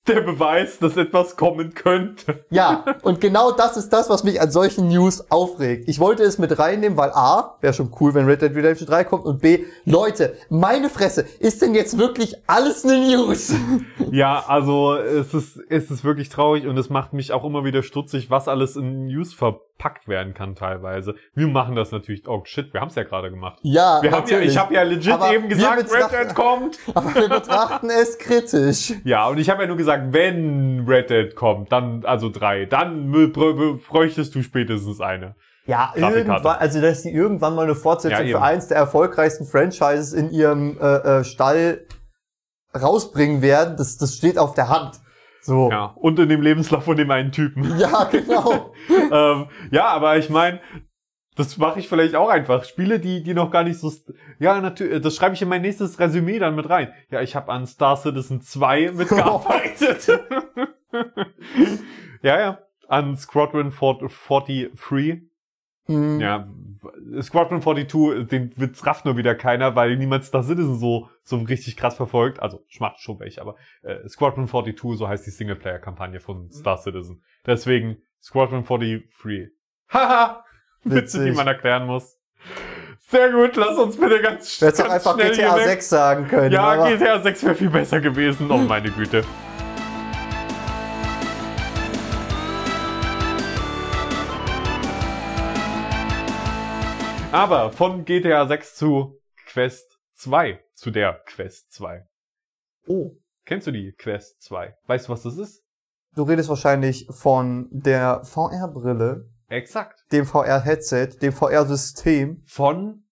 Der Beweis, dass etwas kommen könnte. Ja, und genau das ist das, was mich an solchen News aufregt. Ich wollte es mit reinnehmen, weil A, wäre schon cool, wenn Red Dead Redemption 3 kommt und B, Leute, meine Fresse, ist denn jetzt wirklich alles eine News? Ja, also es ist, es ist wirklich traurig und es macht mich auch immer wieder stutzig, was alles in News verpackt werden kann teilweise. Wir machen das natürlich, oh shit, wir haben es ja gerade gemacht. Ja, Wir haben ja, natürlich. ich habe ja legit Aber eben gesagt, Red Dead kommt. Aber wir betrachten es kritisch. Ja, und ich habe ja nur gesagt, wenn Red Dead kommt, dann, also drei, dann bräuchtest du spätestens eine. Ja, irgendwann, also dass die irgendwann mal eine Fortsetzung Ja, für eins der erfolgreichsten Franchises in ihrem äh, äh, Stall rausbringen werden, das, das steht auf der Hand. So. Ja, und in dem Lebenslauf von dem einen Typen. Ja, genau. ähm, ja, aber ich meine, das mache ich vielleicht auch einfach. Spiele, die, die noch gar nicht so. Ja, natürlich, das schreibe ich in mein nächstes Resümee dann mit rein. Ja, ich habe an Star Citizen 2 mitgearbeitet. ja, ja. An Squadron 43. Hm. Ja, Squadron 42, den Witz rafft nur wieder keiner, weil niemand Star Citizen so, so richtig krass verfolgt. Also, ich macht schon welche, aber äh, Squadron 42, so heißt die Singleplayer-Kampagne von Star Citizen. Deswegen Squadron 43. Haha! Witze, die man erklären muss. Sehr gut, lass uns bitte ganz, Du hättest einfach schnell GTA hier weg. 6 sagen können. Ja, GTA 6 wäre viel besser gewesen. Oh meine Güte. Aber von GTA 6 zu Quest 2, zu der Quest 2. oh, Kennst du die Quest 2? Weißt du, was das ist? du redest wahrscheinlich von der VR-Brille, Exakt. dem VR-Headset, dem VR-System. Von,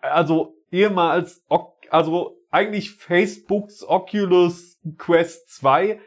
also ehemals, also eigentlich Facebooks Oculus Quest 2,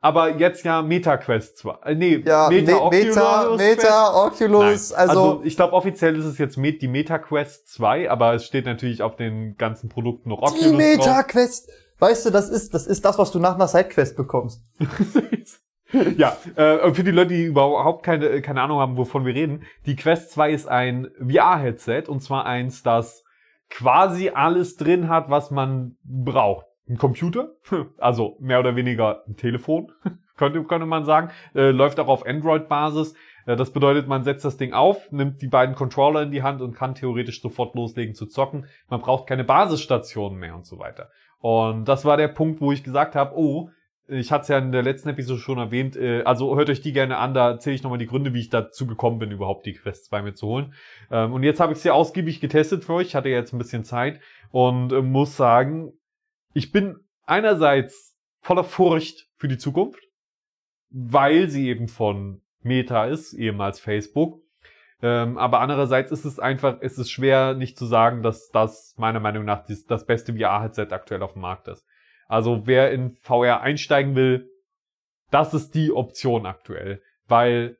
aber jetzt ja Meta Quest 2. Äh, nee, Ja, Meta, Meta, Oculus Meta. Meta Oculus, Nein. also, ich glaube offiziell ist es jetzt Met- die Meta Quest 2, aber es steht natürlich auf den ganzen Produkten noch Oculus die Meta drauf. Quest. Weißt du, das ist, das ist das, was du nach einer Sidequest bekommst. ja, äh, für die Leute, die überhaupt keine, keine Ahnung haben, wovon wir reden, die Quest 2 ist ein VR-Headset und zwar eins, das quasi alles drin hat, was man braucht. ein Computer, also mehr oder weniger ein Telefon, könnte, könnte man sagen, äh, läuft auch auf Android-Basis. Äh, das bedeutet, man setzt das Ding auf, nimmt die beiden Controller in die Hand und kann theoretisch sofort loslegen zu zocken. Man braucht keine Basisstationen mehr und so weiter. Und das war der Punkt, wo ich gesagt habe, oh, ich hatte es ja in der letzten Episode schon erwähnt, äh, also hört euch die gerne an, da erzähle ich nochmal die Gründe, wie ich dazu gekommen bin, überhaupt die Quests bei mir zu holen. Ähm, und jetzt habe ich sie ausgiebig getestet für euch, ich hatte jetzt ein bisschen Zeit und äh, muss sagen, ich bin einerseits voller Furcht für die Zukunft, weil sie eben von Meta ist, ehemals Facebook. Ähm, aber andererseits ist es einfach, ist es schwer nicht zu sagen, dass das meiner Meinung nach das, das beste VR-Headset aktuell auf dem Markt ist. Also wer in VR einsteigen will, das ist die Option aktuell, weil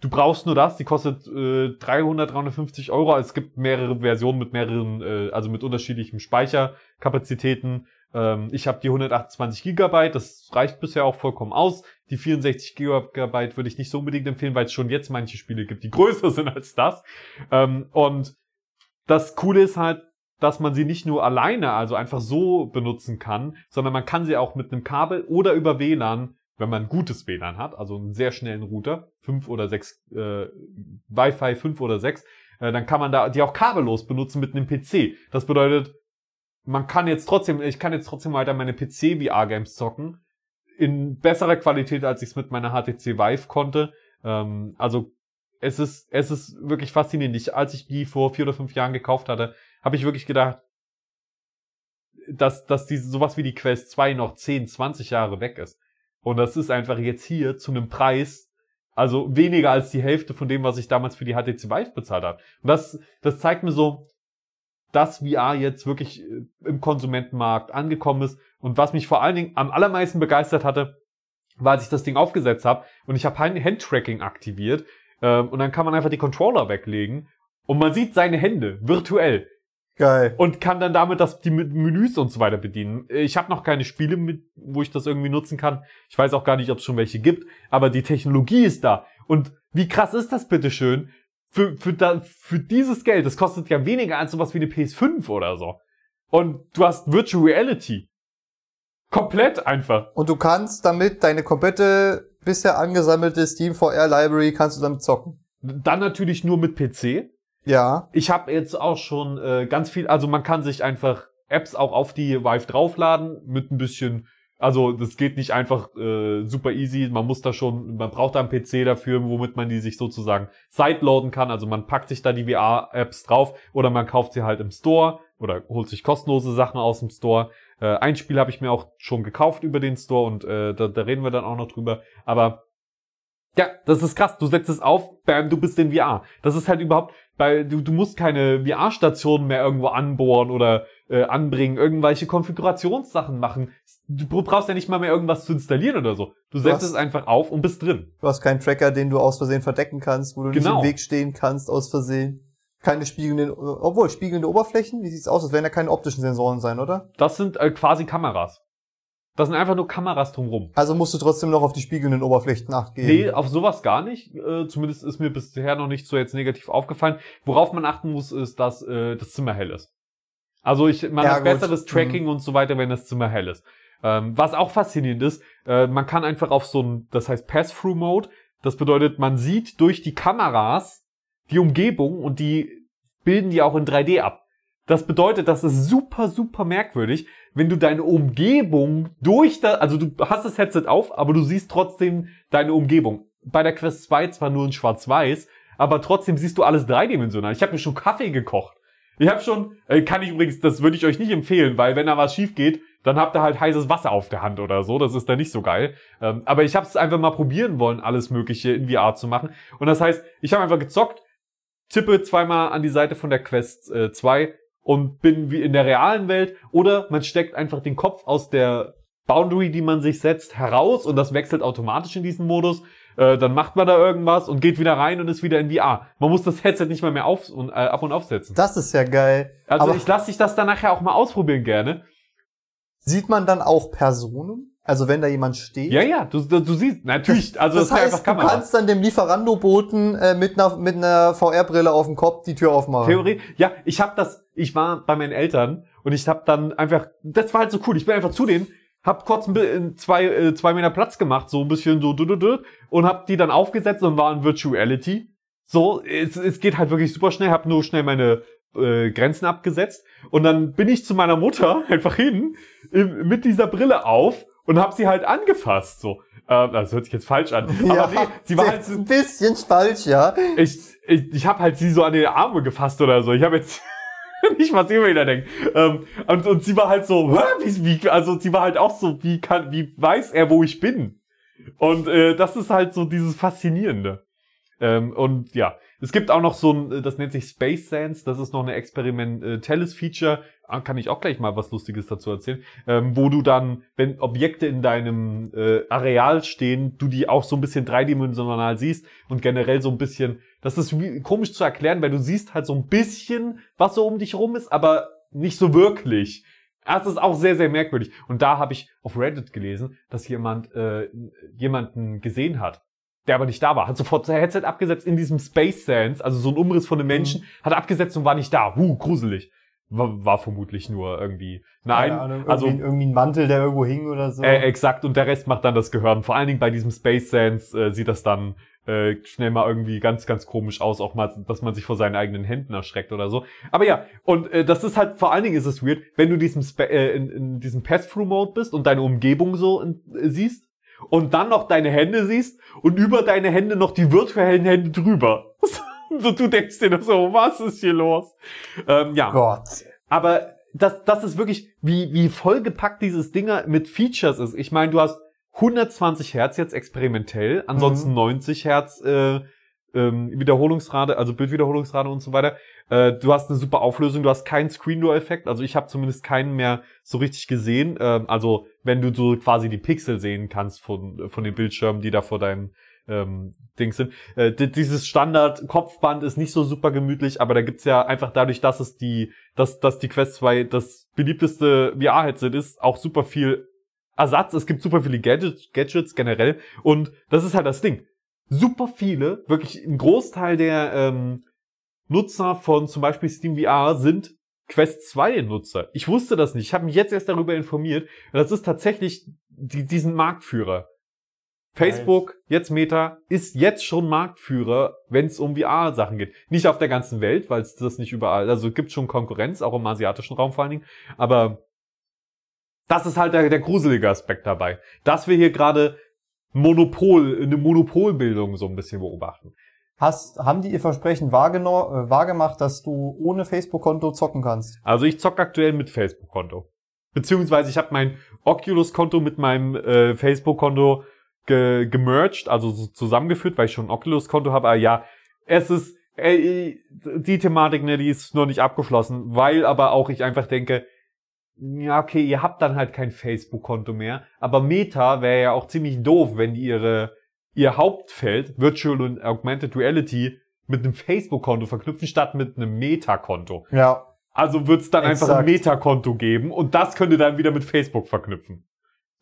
du brauchst nur das, die kostet äh, 300, 350 Euro. Es gibt mehrere Versionen mit mehreren, äh, also mit unterschiedlichen Speicherkapazitäten. Ähm, ich habe die 128 Gigabyte, das reicht bisher auch vollkommen aus. Die 64 Gigabyte würde ich nicht so unbedingt empfehlen, weil es schon jetzt manche Spiele gibt, die größer sind als das. Ähm, und das Coole ist halt, dass man sie nicht nur alleine, also einfach so benutzen kann, sondern man kann sie auch mit einem Kabel oder über WLAN, wenn man gutes WLAN hat, also einen sehr schnellen Router, fünf oder sechs, äh, Wi-Fi fünf oder sechs, äh, dann kann man da die auch kabellos benutzen mit einem PC. Das bedeutet, man kann jetzt trotzdem, ich kann jetzt trotzdem weiter meine PC VR Games zocken in besserer Qualität, als ich es mit meiner HTC Vive konnte. Ähm, also es ist, es ist wirklich faszinierend. Ich, als ich die vor vier oder fünf Jahren gekauft hatte, habe ich wirklich gedacht, dass, dass diese, sowas wie die Quest 2 noch 10, 20 Jahre weg ist. Und das ist einfach jetzt hier zu einem Preis, also weniger als die Hälfte von dem, was ich damals für die HTC Vive bezahlt habe. Und das, das zeigt mir so, dass VR jetzt wirklich äh, im Konsumentenmarkt angekommen ist. Und was mich vor allen Dingen am allermeisten begeistert hatte, war, als ich das Ding aufgesetzt habe und ich habe Handtracking aktiviert ähm, und dann kann man einfach die Controller weglegen und man sieht seine Hände virtuell. Geil. Und kann dann damit das, die Menüs und so weiter bedienen. Ich habe noch keine Spiele, mit, wo ich das irgendwie nutzen kann. Ich weiß auch gar nicht, ob es schon welche gibt, aber die Technologie ist da. Und wie krass ist das bitteschön? Für, für, da, für dieses Geld, das kostet ja weniger als sowas wie eine PS5 oder so. Und du hast Virtual Reality. Komplett einfach. Und du kannst damit deine komplette bisher angesammelte Steam VR Library kannst du damit zocken. Dann natürlich nur mit PC. Ja. Ich habe jetzt auch schon äh, ganz viel, also man kann sich einfach Apps auch auf die Vive draufladen mit ein bisschen, also das geht nicht einfach äh, super easy, man muss da schon, man braucht da einen PC dafür, womit man die sich sozusagen sideloaden kann, also man packt sich da die VR-Apps drauf oder man kauft sie halt im Store oder holt sich kostenlose Sachen aus dem Store. Äh, ein Spiel habe ich mir auch schon gekauft über den Store und äh, da, da reden wir dann auch noch drüber, aber ja, das ist krass. Du setzt es auf, bam, du bist in VR. Das ist halt überhaupt, weil du, du musst keine VR-Stationen mehr irgendwo anbohren oder äh, anbringen, irgendwelche Konfigurationssachen machen. Du brauchst ja nicht mal mehr irgendwas zu installieren oder so. Du setzt hast, es einfach auf und bist drin. Du hast keinen Tracker, den du aus Versehen verdecken kannst, wo du Genau. nicht im Weg stehen kannst aus Versehen. Keine spiegelnden, obwohl spiegelnde Oberflächen, wie sieht's aus? Das werden ja keine optischen Sensoren sein, oder? Das sind äh, quasi Kameras. Das sind einfach nur Kameras drumrum. Also musst du trotzdem noch auf die spiegelnden Oberflächen acht geben. Nee, auf sowas gar nicht. Äh, zumindest ist mir bisher noch nicht so jetzt negativ aufgefallen. Worauf man achten muss, ist, dass äh, das Zimmer hell ist. Also ich, man Ja, hat gut. besseres Tracking und so weiter, wenn das Zimmer hell ist. Ähm, was auch faszinierend ist, äh, man kann einfach auf so ein, das heißt Pass-Through-Mode. Das bedeutet, man sieht durch die Kameras die Umgebung und die bilden die auch in 3D ab. Das bedeutet, das ist super, super merkwürdig, wenn du deine Umgebung durch da, also du hast das Headset auf, aber du siehst trotzdem deine Umgebung. Bei der Quest 2 zwar nur in schwarz-weiß, aber trotzdem siehst du alles dreidimensional. Ich habe mir schon Kaffee gekocht. Ich habe schon, äh, kann ich übrigens, das würde ich euch nicht empfehlen, weil wenn da was schief geht, dann habt ihr halt heißes Wasser auf der Hand oder so. Das ist dann nicht so geil. Ähm, aber ich habe es einfach mal probieren wollen, alles Mögliche in VR zu machen. Und das heißt, ich habe einfach gezockt, tippe zweimal an die Seite von der Quest äh, 2 und bin wie in der realen Welt. Oder man steckt einfach den Kopf aus der Boundary, die man sich setzt, heraus und das wechselt automatisch in diesen Modus. Äh, dann macht man da irgendwas und geht wieder rein und ist wieder in VR. Man muss das Headset nicht mal mehr auf und, äh, ab und aufsetzen. Das ist ja geil. Also Aber ich lasse dich das dann nachher auch mal ausprobieren gerne. sieht man dann auch Personen? Also wenn da jemand steht? Ja, ja, du, du, du siehst, natürlich, also das, das heißt, einfach du Kamera. kannst dann dem Lieferando-Boten äh, mit einer, mit einer VR-Brille auf dem Kopf die Tür aufmachen. Theorie, ja, ich habe das, ich war bei meinen Eltern Und ich habe dann einfach, das war halt so cool. Ich bin einfach zu denen, hab kurz ein bisschen zwei, äh, zwei Meter Platz gemacht, so ein bisschen so du, du, du, und hab die dann aufgesetzt und war in Virtuality. So, es, es geht halt wirklich super schnell, hab nur schnell meine äh, Grenzen abgesetzt und dann bin ich zu meiner Mutter einfach hin mit dieser Brille auf und hab sie halt angefasst so. Ähm, das hört sich jetzt falsch an. Ja, Aber nee, sie war halt ist ein bisschen falsch, ja. ich, ich, ich habe halt sie so an die Arme gefasst oder so. Ich habe jetzt nicht, was ihr wieder denkt. Ähm, und, und sie war halt so, "Hä? wie, wie, also sie war halt auch so, wie kann, wie weiß er, wo ich bin? Und äh, das ist halt so dieses Faszinierende. Ähm, und ja, es gibt auch noch so ein, äh, das nennt sich Space Sense, das ist noch ein experimentelles Feature, Ah, kann ich auch gleich mal was Lustiges dazu erzählen, ähm, wo du dann, wenn Objekte in deinem äh, Areal stehen, du die auch so ein bisschen dreidimensional siehst und generell so ein bisschen, das ist wie, komisch zu erklären, weil du siehst halt so ein bisschen, was so um dich rum ist, aber nicht so wirklich. Das ist auch sehr, sehr merkwürdig. Und da habe ich auf Reddit gelesen, dass jemand äh, jemanden gesehen hat, der aber nicht da war. Hat sofort sein Headset abgesetzt in diesem Space Sense, also so ein Umriss von einem Menschen, hat abgesetzt und war nicht da. Huh, gruselig. War, war vermutlich nur irgendwie. Nein, Ahnung, also irgendwie, irgendwie ein Mantel, der irgendwo hing oder so. äh, exakt. Und der Rest macht dann das Gehirn. Vor allen Dingen bei diesem Space Sense äh, sieht das dann äh, schnell mal irgendwie ganz, ganz komisch aus, auch mal, dass man sich vor seinen eigenen Händen erschreckt oder so. Aber ja, und äh, das ist halt, vor allen Dingen ist es weird, wenn du diesem Spa äh, in, in diesem Pass-Through-Mode bist und deine Umgebung so in, äh, siehst und dann noch deine Hände siehst und über deine Hände noch die virtuellen Hände drüber. So, du denkst dir so, was ist hier los? Ähm, ja. Gott. Aber das, das ist wirklich, wie, wie vollgepackt dieses Ding mit Features ist. Ich meine, du hast 120 Hertz jetzt experimentell, ansonsten Mhm. 90 Hertz äh, ähm, Wiederholungsrate, also Bildwiederholungsrate und so weiter. Äh, du hast eine super Auflösung, du hast keinen Screen Door Effekt, also ich habe zumindest keinen mehr so richtig gesehen. Ähm, also wenn du so quasi die Pixel sehen kannst von von den Bildschirmen, die da vor deinem ähm, Dings sind. Äh, di- dieses Standard Kopfband ist nicht so super gemütlich, aber da gibt's ja einfach dadurch, dass es die, dass, dass die Quest 2 das beliebteste VR-Headset ist, auch super viel Ersatz. Es gibt super viele Gadgets, Gadgets generell und das ist halt das Ding. Super viele, wirklich ein Großteil der ähm, Nutzer von zum Beispiel Steam VR sind Quest 2 Nutzer. Ich wusste das nicht. Ich habe mich jetzt erst darüber informiert. Das ist tatsächlich die, diesen Marktführer. Facebook, jetzt Meta, ist jetzt schon Marktführer, wenn es um VR-Sachen geht. Nicht auf der ganzen Welt, weil es das nicht überall, also gibt schon Konkurrenz, auch im asiatischen Raum vor allen Dingen, aber das ist halt der, der gruselige Aspekt dabei, dass wir hier gerade Monopol, eine Monopolbildung so ein bisschen beobachten. Hast, haben die ihr Versprechen äh, wahrgemacht, dass du ohne Facebook-Konto zocken kannst? Also ich zock aktuell mit Facebook-Konto. Beziehungsweise ich habe mein Oculus-Konto mit meinem äh, Facebook-Konto ge gemerged, also so zusammengeführt, weil ich schon ein Oculus-Konto habe. Aber ja, es ist äh, die Thematik, ne, die ist noch nicht abgeschlossen, weil aber auch ich einfach denke, ja, okay, ihr habt dann halt kein Facebook-Konto mehr, aber Meta wäre ja auch ziemlich doof, wenn ihre ihr Hauptfeld Virtual und Augmented Reality mit einem Facebook-Konto verknüpfen statt mit einem Meta-Konto. Ja. Also wird's dann einfach ein Exakt. Meta-Konto geben und das könnte dann wieder mit Facebook verknüpfen.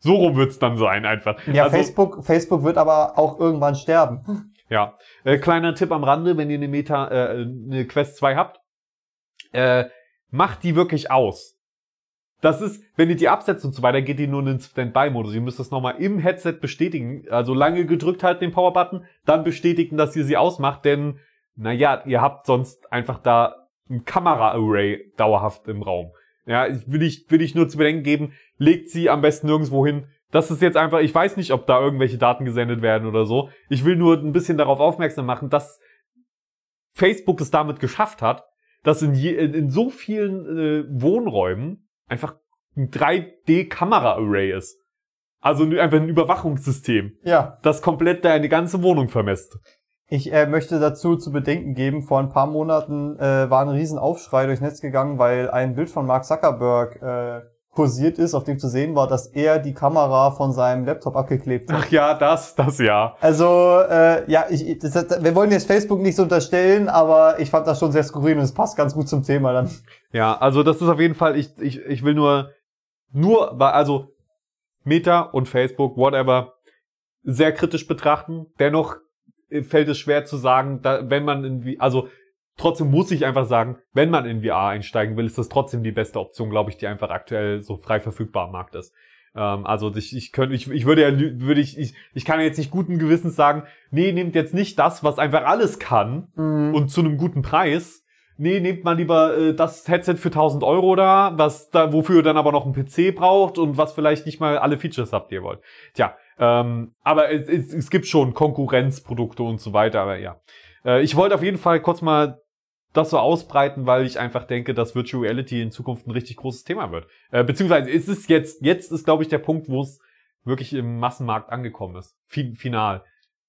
So rum wird's dann sein einfach. Ja, also, Facebook, Facebook wird aber auch irgendwann sterben. Ja. Äh, kleiner Tipp am Rande, wenn ihr eine Meta, äh, eine Quest 2 habt, äh, macht die wirklich aus. Das ist, wenn ihr die absetzt und so weiter, geht die nur in den Standby-Modus. Ihr müsst das nochmal im Headset bestätigen. Also lange gedrückt halten den Power-Button, dann bestätigen, dass ihr sie ausmacht, denn, naja, ihr habt sonst einfach da ein Kamera-Array dauerhaft im Raum. Ja, ich will ich, will ich nur zu bedenken geben, legt sie am besten nirgendwo hin. Das ist jetzt einfach, ich weiß nicht, ob da irgendwelche Daten gesendet werden oder so. Ich will nur ein bisschen darauf aufmerksam machen, dass Facebook es damit geschafft hat, dass in, je, in, so vielen äh, Wohnräumen einfach ein 3D-Kamera-Array ist. Also einfach ein Überwachungssystem, Ja. das komplett deine ganze Wohnung vermisst. Ich äh, möchte dazu zu bedenken geben, vor ein paar Monaten äh, war ein Riesenaufschrei durchs Netz gegangen, weil ein Bild von Mark Zuckerberg äh, kursiert ist, auf dem zu sehen war, dass er die Kamera von seinem Laptop abgeklebt hat. Ach ja, das, das ja. Also, äh, ja, ich, das, das, wir wollen jetzt Facebook nichts unterstellen, aber ich fand das schon sehr skurril und es passt ganz gut zum Thema dann. Ja, also das ist auf jeden Fall, ich, ich, ich will nur, nur, also Meta und Facebook, whatever, sehr kritisch betrachten. Dennoch fällt es schwer zu sagen, da, wenn man irgendwie, also trotzdem muss ich einfach sagen, wenn man in VR einsteigen will, ist das trotzdem die beste Option, glaube ich, die einfach aktuell so frei verfügbar am Markt ist. Ähm, also ich, ich könnte, ich, ich würde ja, würde ich, ich, ich kann jetzt nicht guten Gewissens sagen, nee, nehmt jetzt nicht das, was einfach alles kann Mhm. und zu einem guten Preis. Nee, nehmt mal lieber äh, das Headset für 1000 Euro da, was da, wofür ihr dann aber noch einen PC braucht und was vielleicht nicht mal alle Features habt, die ihr wollt. Tja, ähm, aber es, es, es gibt schon Konkurrenzprodukte und so weiter, aber ja. Äh, ich wollte auf jeden Fall kurz mal das so ausbreiten, weil ich einfach denke, dass Virtual Reality in Zukunft ein richtig großes Thema wird. Äh, beziehungsweise ist es jetzt, jetzt ist glaube ich der Punkt, wo es wirklich im Massenmarkt angekommen ist. Fi final.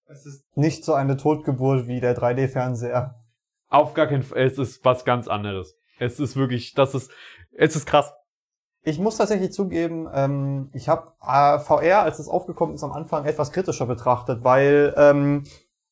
Es ist nicht so eine Totgeburt wie der 3D-Fernseher. Auf gar keinen Fall. Es ist was ganz anderes. Es ist wirklich, das ist, es ist krass. Ich muss tatsächlich zugeben, ähm, ich habe äh, VR, als es aufgekommen ist, am Anfang etwas kritischer betrachtet, weil ähm,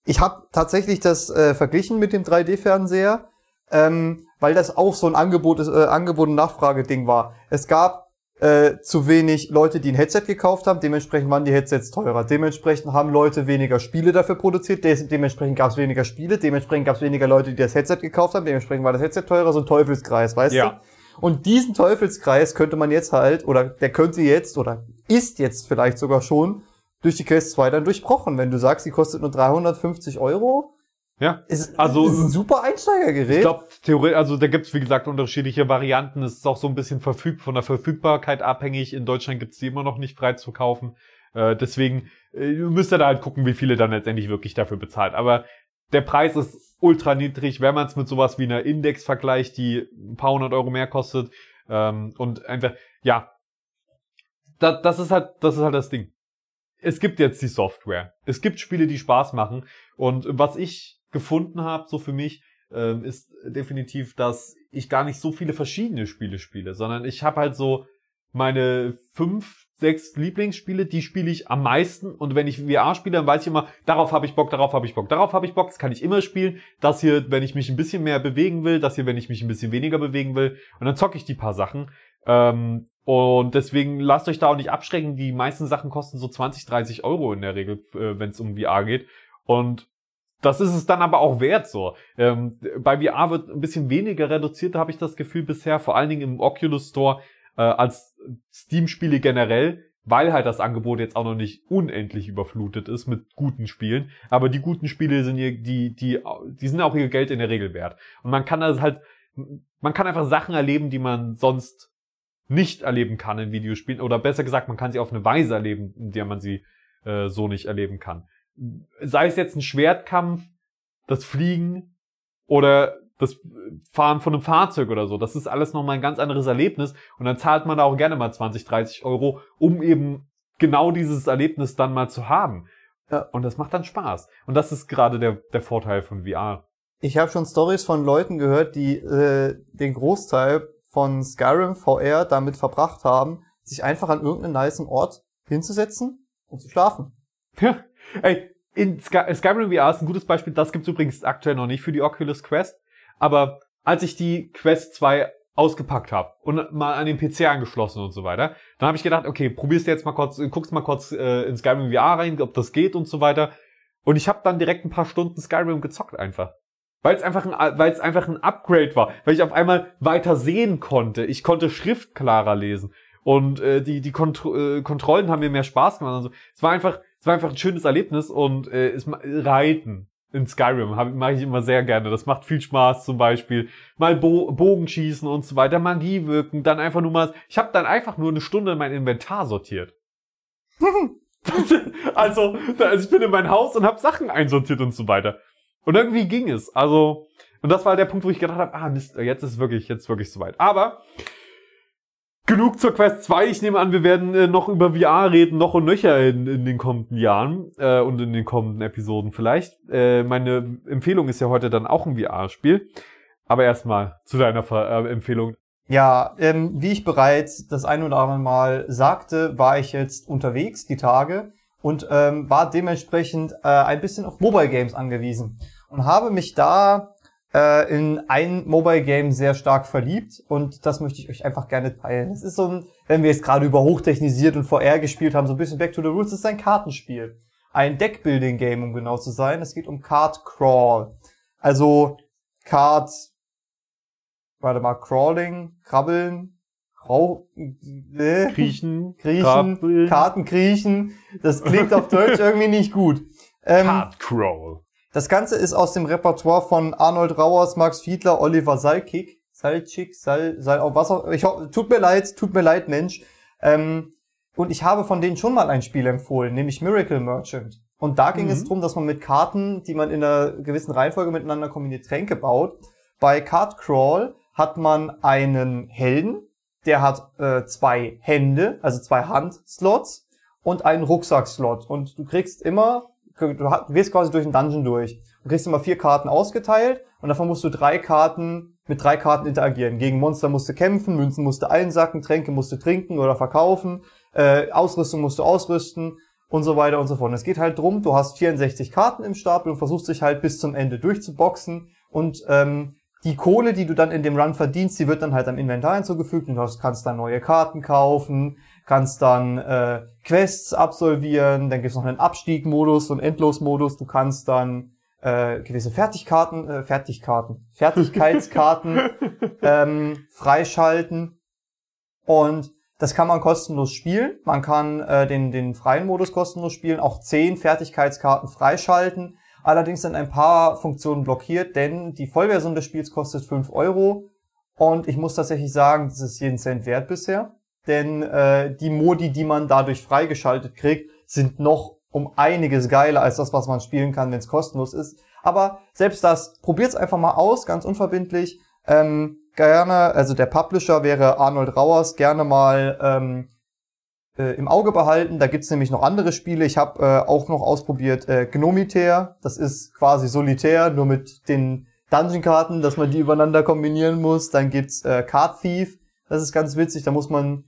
ich habe tatsächlich das äh, verglichen mit dem 3D-Fernseher, ähm, weil das auch so ein Angebot, äh, Angebot und Nachfrage-Ding war. Es gab äh, zu wenig Leute, die ein Headset gekauft haben, dementsprechend waren die Headsets teurer. Dementsprechend haben Leute weniger Spiele dafür produziert, des dementsprechend gab es weniger Spiele, dementsprechend gab es weniger Leute, die das Headset gekauft haben, dementsprechend war das Headset teurer, so ein Teufelskreis, weißt Ja. du? Und diesen Teufelskreis könnte man jetzt halt, oder der könnte jetzt, oder ist jetzt vielleicht sogar schon, durch die Quest 2 dann durchbrochen. Wenn du sagst, die kostet nur 350 Euro, Ja. ist, Also- ist ein super Einsteigergerät. Ich glaube, theoretisch, also da gibt's wie gesagt unterschiedliche Varianten. Es ist auch so ein bisschen verfüg von der Verfügbarkeit abhängig. In Deutschland gibt's die immer noch nicht frei zu kaufen. Äh, deswegen äh, müsst ihr da halt gucken, wie viele dann letztendlich wirklich dafür bezahlt. Aber der Preis ist ultra niedrig, wenn man es mit sowas wie einer Index vergleicht, die ein paar hundert Euro mehr kostet. Ähm, und einfach, ja, da, das ist halt, das ist halt das Ding. Es gibt jetzt die Software. Es gibt Spiele, die Spaß machen. Und was ich gefunden habe, so für mich, ähm, ist definitiv, dass ich gar nicht so viele verschiedene Spiele spiele, sondern ich habe halt so meine fünf, sechs Lieblingsspiele, die spiele ich am meisten. Und wenn ich VR spiele, dann weiß ich immer, darauf habe ich Bock, darauf habe ich Bock, darauf habe ich Bock, das kann ich immer spielen. Das hier, wenn ich mich ein bisschen mehr bewegen will, das hier, wenn ich mich ein bisschen weniger bewegen will. Und dann zocke ich die paar Sachen. Ähm, und deswegen lasst euch da auch nicht abschrecken. Die meisten Sachen kosten so 20, 30 Euro in der Regel, äh, wenn es um VR geht. Und das ist es dann aber auch wert so. Ähm, bei VR wird ein bisschen weniger reduziert, habe ich das Gefühl bisher, vor allen Dingen im Oculus Store äh, als Steam-Spiele generell, weil halt das Angebot jetzt auch noch nicht unendlich überflutet ist mit guten Spielen. Aber die guten Spiele sind ihr, die, die, die sind auch ihr Geld in der Regel wert. Und man kann das halt, man kann einfach Sachen erleben, die man sonst nicht erleben kann in Videospielen. Oder besser gesagt, man kann sie auf eine Weise erleben, in der man sie äh, so nicht erleben kann sei es jetzt ein Schwertkampf, das Fliegen oder das Fahren von einem Fahrzeug oder so. Das ist alles nochmal ein ganz anderes Erlebnis. Und dann zahlt man da auch gerne mal 20, 30 Euro, um eben genau dieses Erlebnis dann mal zu haben. Ja. Und das macht dann Spaß. Und das ist gerade der, der Vorteil von VR. Ich habe schon Stories von Leuten gehört, die äh, den Großteil von Skyrim VR damit verbracht haben, sich einfach an irgendeinen nicen Ort hinzusetzen und zu schlafen. Ja, ey, in Sky Skyrim VR ist ein gutes Beispiel. Das gibt's übrigens aktuell noch nicht für die Oculus Quest. Aber als ich die Quest 2 ausgepackt habe und mal an den PC angeschlossen und so weiter, dann habe ich gedacht, okay, probierst du jetzt mal kurz, guckst mal kurz äh, in Skyrim VR rein, ob das geht und so weiter. Und ich habe dann direkt ein paar Stunden Skyrim gezockt einfach. Weil es einfach ein, weil es einfach ein Upgrade war, weil ich auf einmal weiter sehen konnte. Ich konnte Schrift klarer lesen und äh, die die Kontro äh, Kontrollen haben mir mehr Spaß gemacht. Und so. Es war einfach es war einfach ein schönes Erlebnis und äh, es Reiten in Skyrim mache ich immer sehr gerne. Das macht viel Spaß zum Beispiel. Mal Bo Bogenschießen und so weiter, Magie wirken, dann einfach nur mal. Ich habe dann einfach nur eine Stunde mein Inventar sortiert. Also, also ich bin in mein Haus und habe Sachen einsortiert und so weiter. Und irgendwie ging es. Also, und das war der Punkt, wo ich gedacht habe, ah Mist, jetzt ist wirklich, jetzt wirklich soweit. Aber genug zur Quest 2. Ich nehme an, wir werden äh, noch über VR reden, noch und nöcher in, in den kommenden Jahren äh, und in den kommenden Episoden vielleicht. Äh, meine Empfehlung ist ja heute dann auch ein VR-Spiel. Aber erstmal zu deiner Ver äh, Empfehlung. Ja, ähm, wie ich bereits das ein oder andere Mal sagte, war ich jetzt unterwegs die Tage und ähm, war dementsprechend äh, ein bisschen auf Mobile Games angewiesen und habe mich da äh, in ein Mobile Game sehr stark verliebt und das möchte ich euch einfach gerne teilen. Es ist so ein, wenn wir jetzt gerade über hochtechnisiert und VR gespielt haben, so ein bisschen Back to the Roots, ist ein Kartenspiel. Ein Deckbuilding-Game, um genau zu sein. Es geht um Card Crawl. Also Card, warte mal, Crawling, Krabbeln, Rauch, äh, Kriechen, Kriechen, Krabbeln. Karten kriechen. Das klingt auf Deutsch irgendwie nicht gut. Ähm, Card Crawl. Das Ganze ist aus dem Repertoire von Arnold Rauers, Max Fiedler, Oliver Salkig. Salchik, Sal, Sal, oh, was auch, ich tut mir leid, tut mir leid, Mensch. Ähm, und ich habe von denen schon mal ein Spiel empfohlen, nämlich Miracle Merchant. Und da ging Mhm. es drum, dass man mit Karten, die man in einer gewissen Reihenfolge miteinander kombiniert, Tränke baut. Bei Card Crawl hat man einen Helden, der hat äh, zwei Hände, also zwei Handslots und einen Rucksackslot. Und du kriegst immer, du, gehst quasi durch den Dungeon durch. Du kriegst immer vier Karten ausgeteilt und davon musst du drei Karten mit drei Karten interagieren. Gegen Monster musst du kämpfen, Münzen musst du einsacken, Tränke musst du trinken oder verkaufen, äh, Ausrüstung musst du ausrüsten und so weiter und so fort. Und es geht halt drum, du hast 64 Karten im Stapel und versuchst dich halt bis zum Ende durchzuboxen und ähm, die Kohle, die du dann in dem Run verdienst, die wird dann halt am Inventar hinzugefügt und du kannst dann neue Karten kaufen, kannst dann äh, Quests absolvieren, dann gibt's noch einen Abstiegmodus und Endlosmodus, du kannst dann äh, gewisse Fertigkarten, äh, Fertigkarten, Fertigkeitskarten ähm, freischalten und das kann man kostenlos spielen. Man kann äh, den, den freien Modus kostenlos spielen, auch zehn Fertigkeitskarten freischalten. Allerdings sind ein paar Funktionen blockiert, denn die Vollversion des Spiels kostet 5 Euro. Und ich muss tatsächlich sagen, das ist jeden Cent wert bisher. Denn äh, die Modi, die man dadurch freigeschaltet kriegt, sind noch um einiges geiler als das, was man spielen kann, wenn es kostenlos ist. Aber selbst das, probiert's einfach mal aus, ganz unverbindlich. Ähm, gerne, also der Publisher wäre Arnold Rauers, gerne mal ähm, äh, im Auge behalten. Da gibt's nämlich noch andere Spiele. Ich habe äh, auch noch ausprobiert äh, Gnomitaire. Das ist quasi solitär, nur mit den Dungeon-Karten, dass man die übereinander kombinieren muss. Dann gibt's äh, Card Thief. Das ist ganz witzig. Da muss man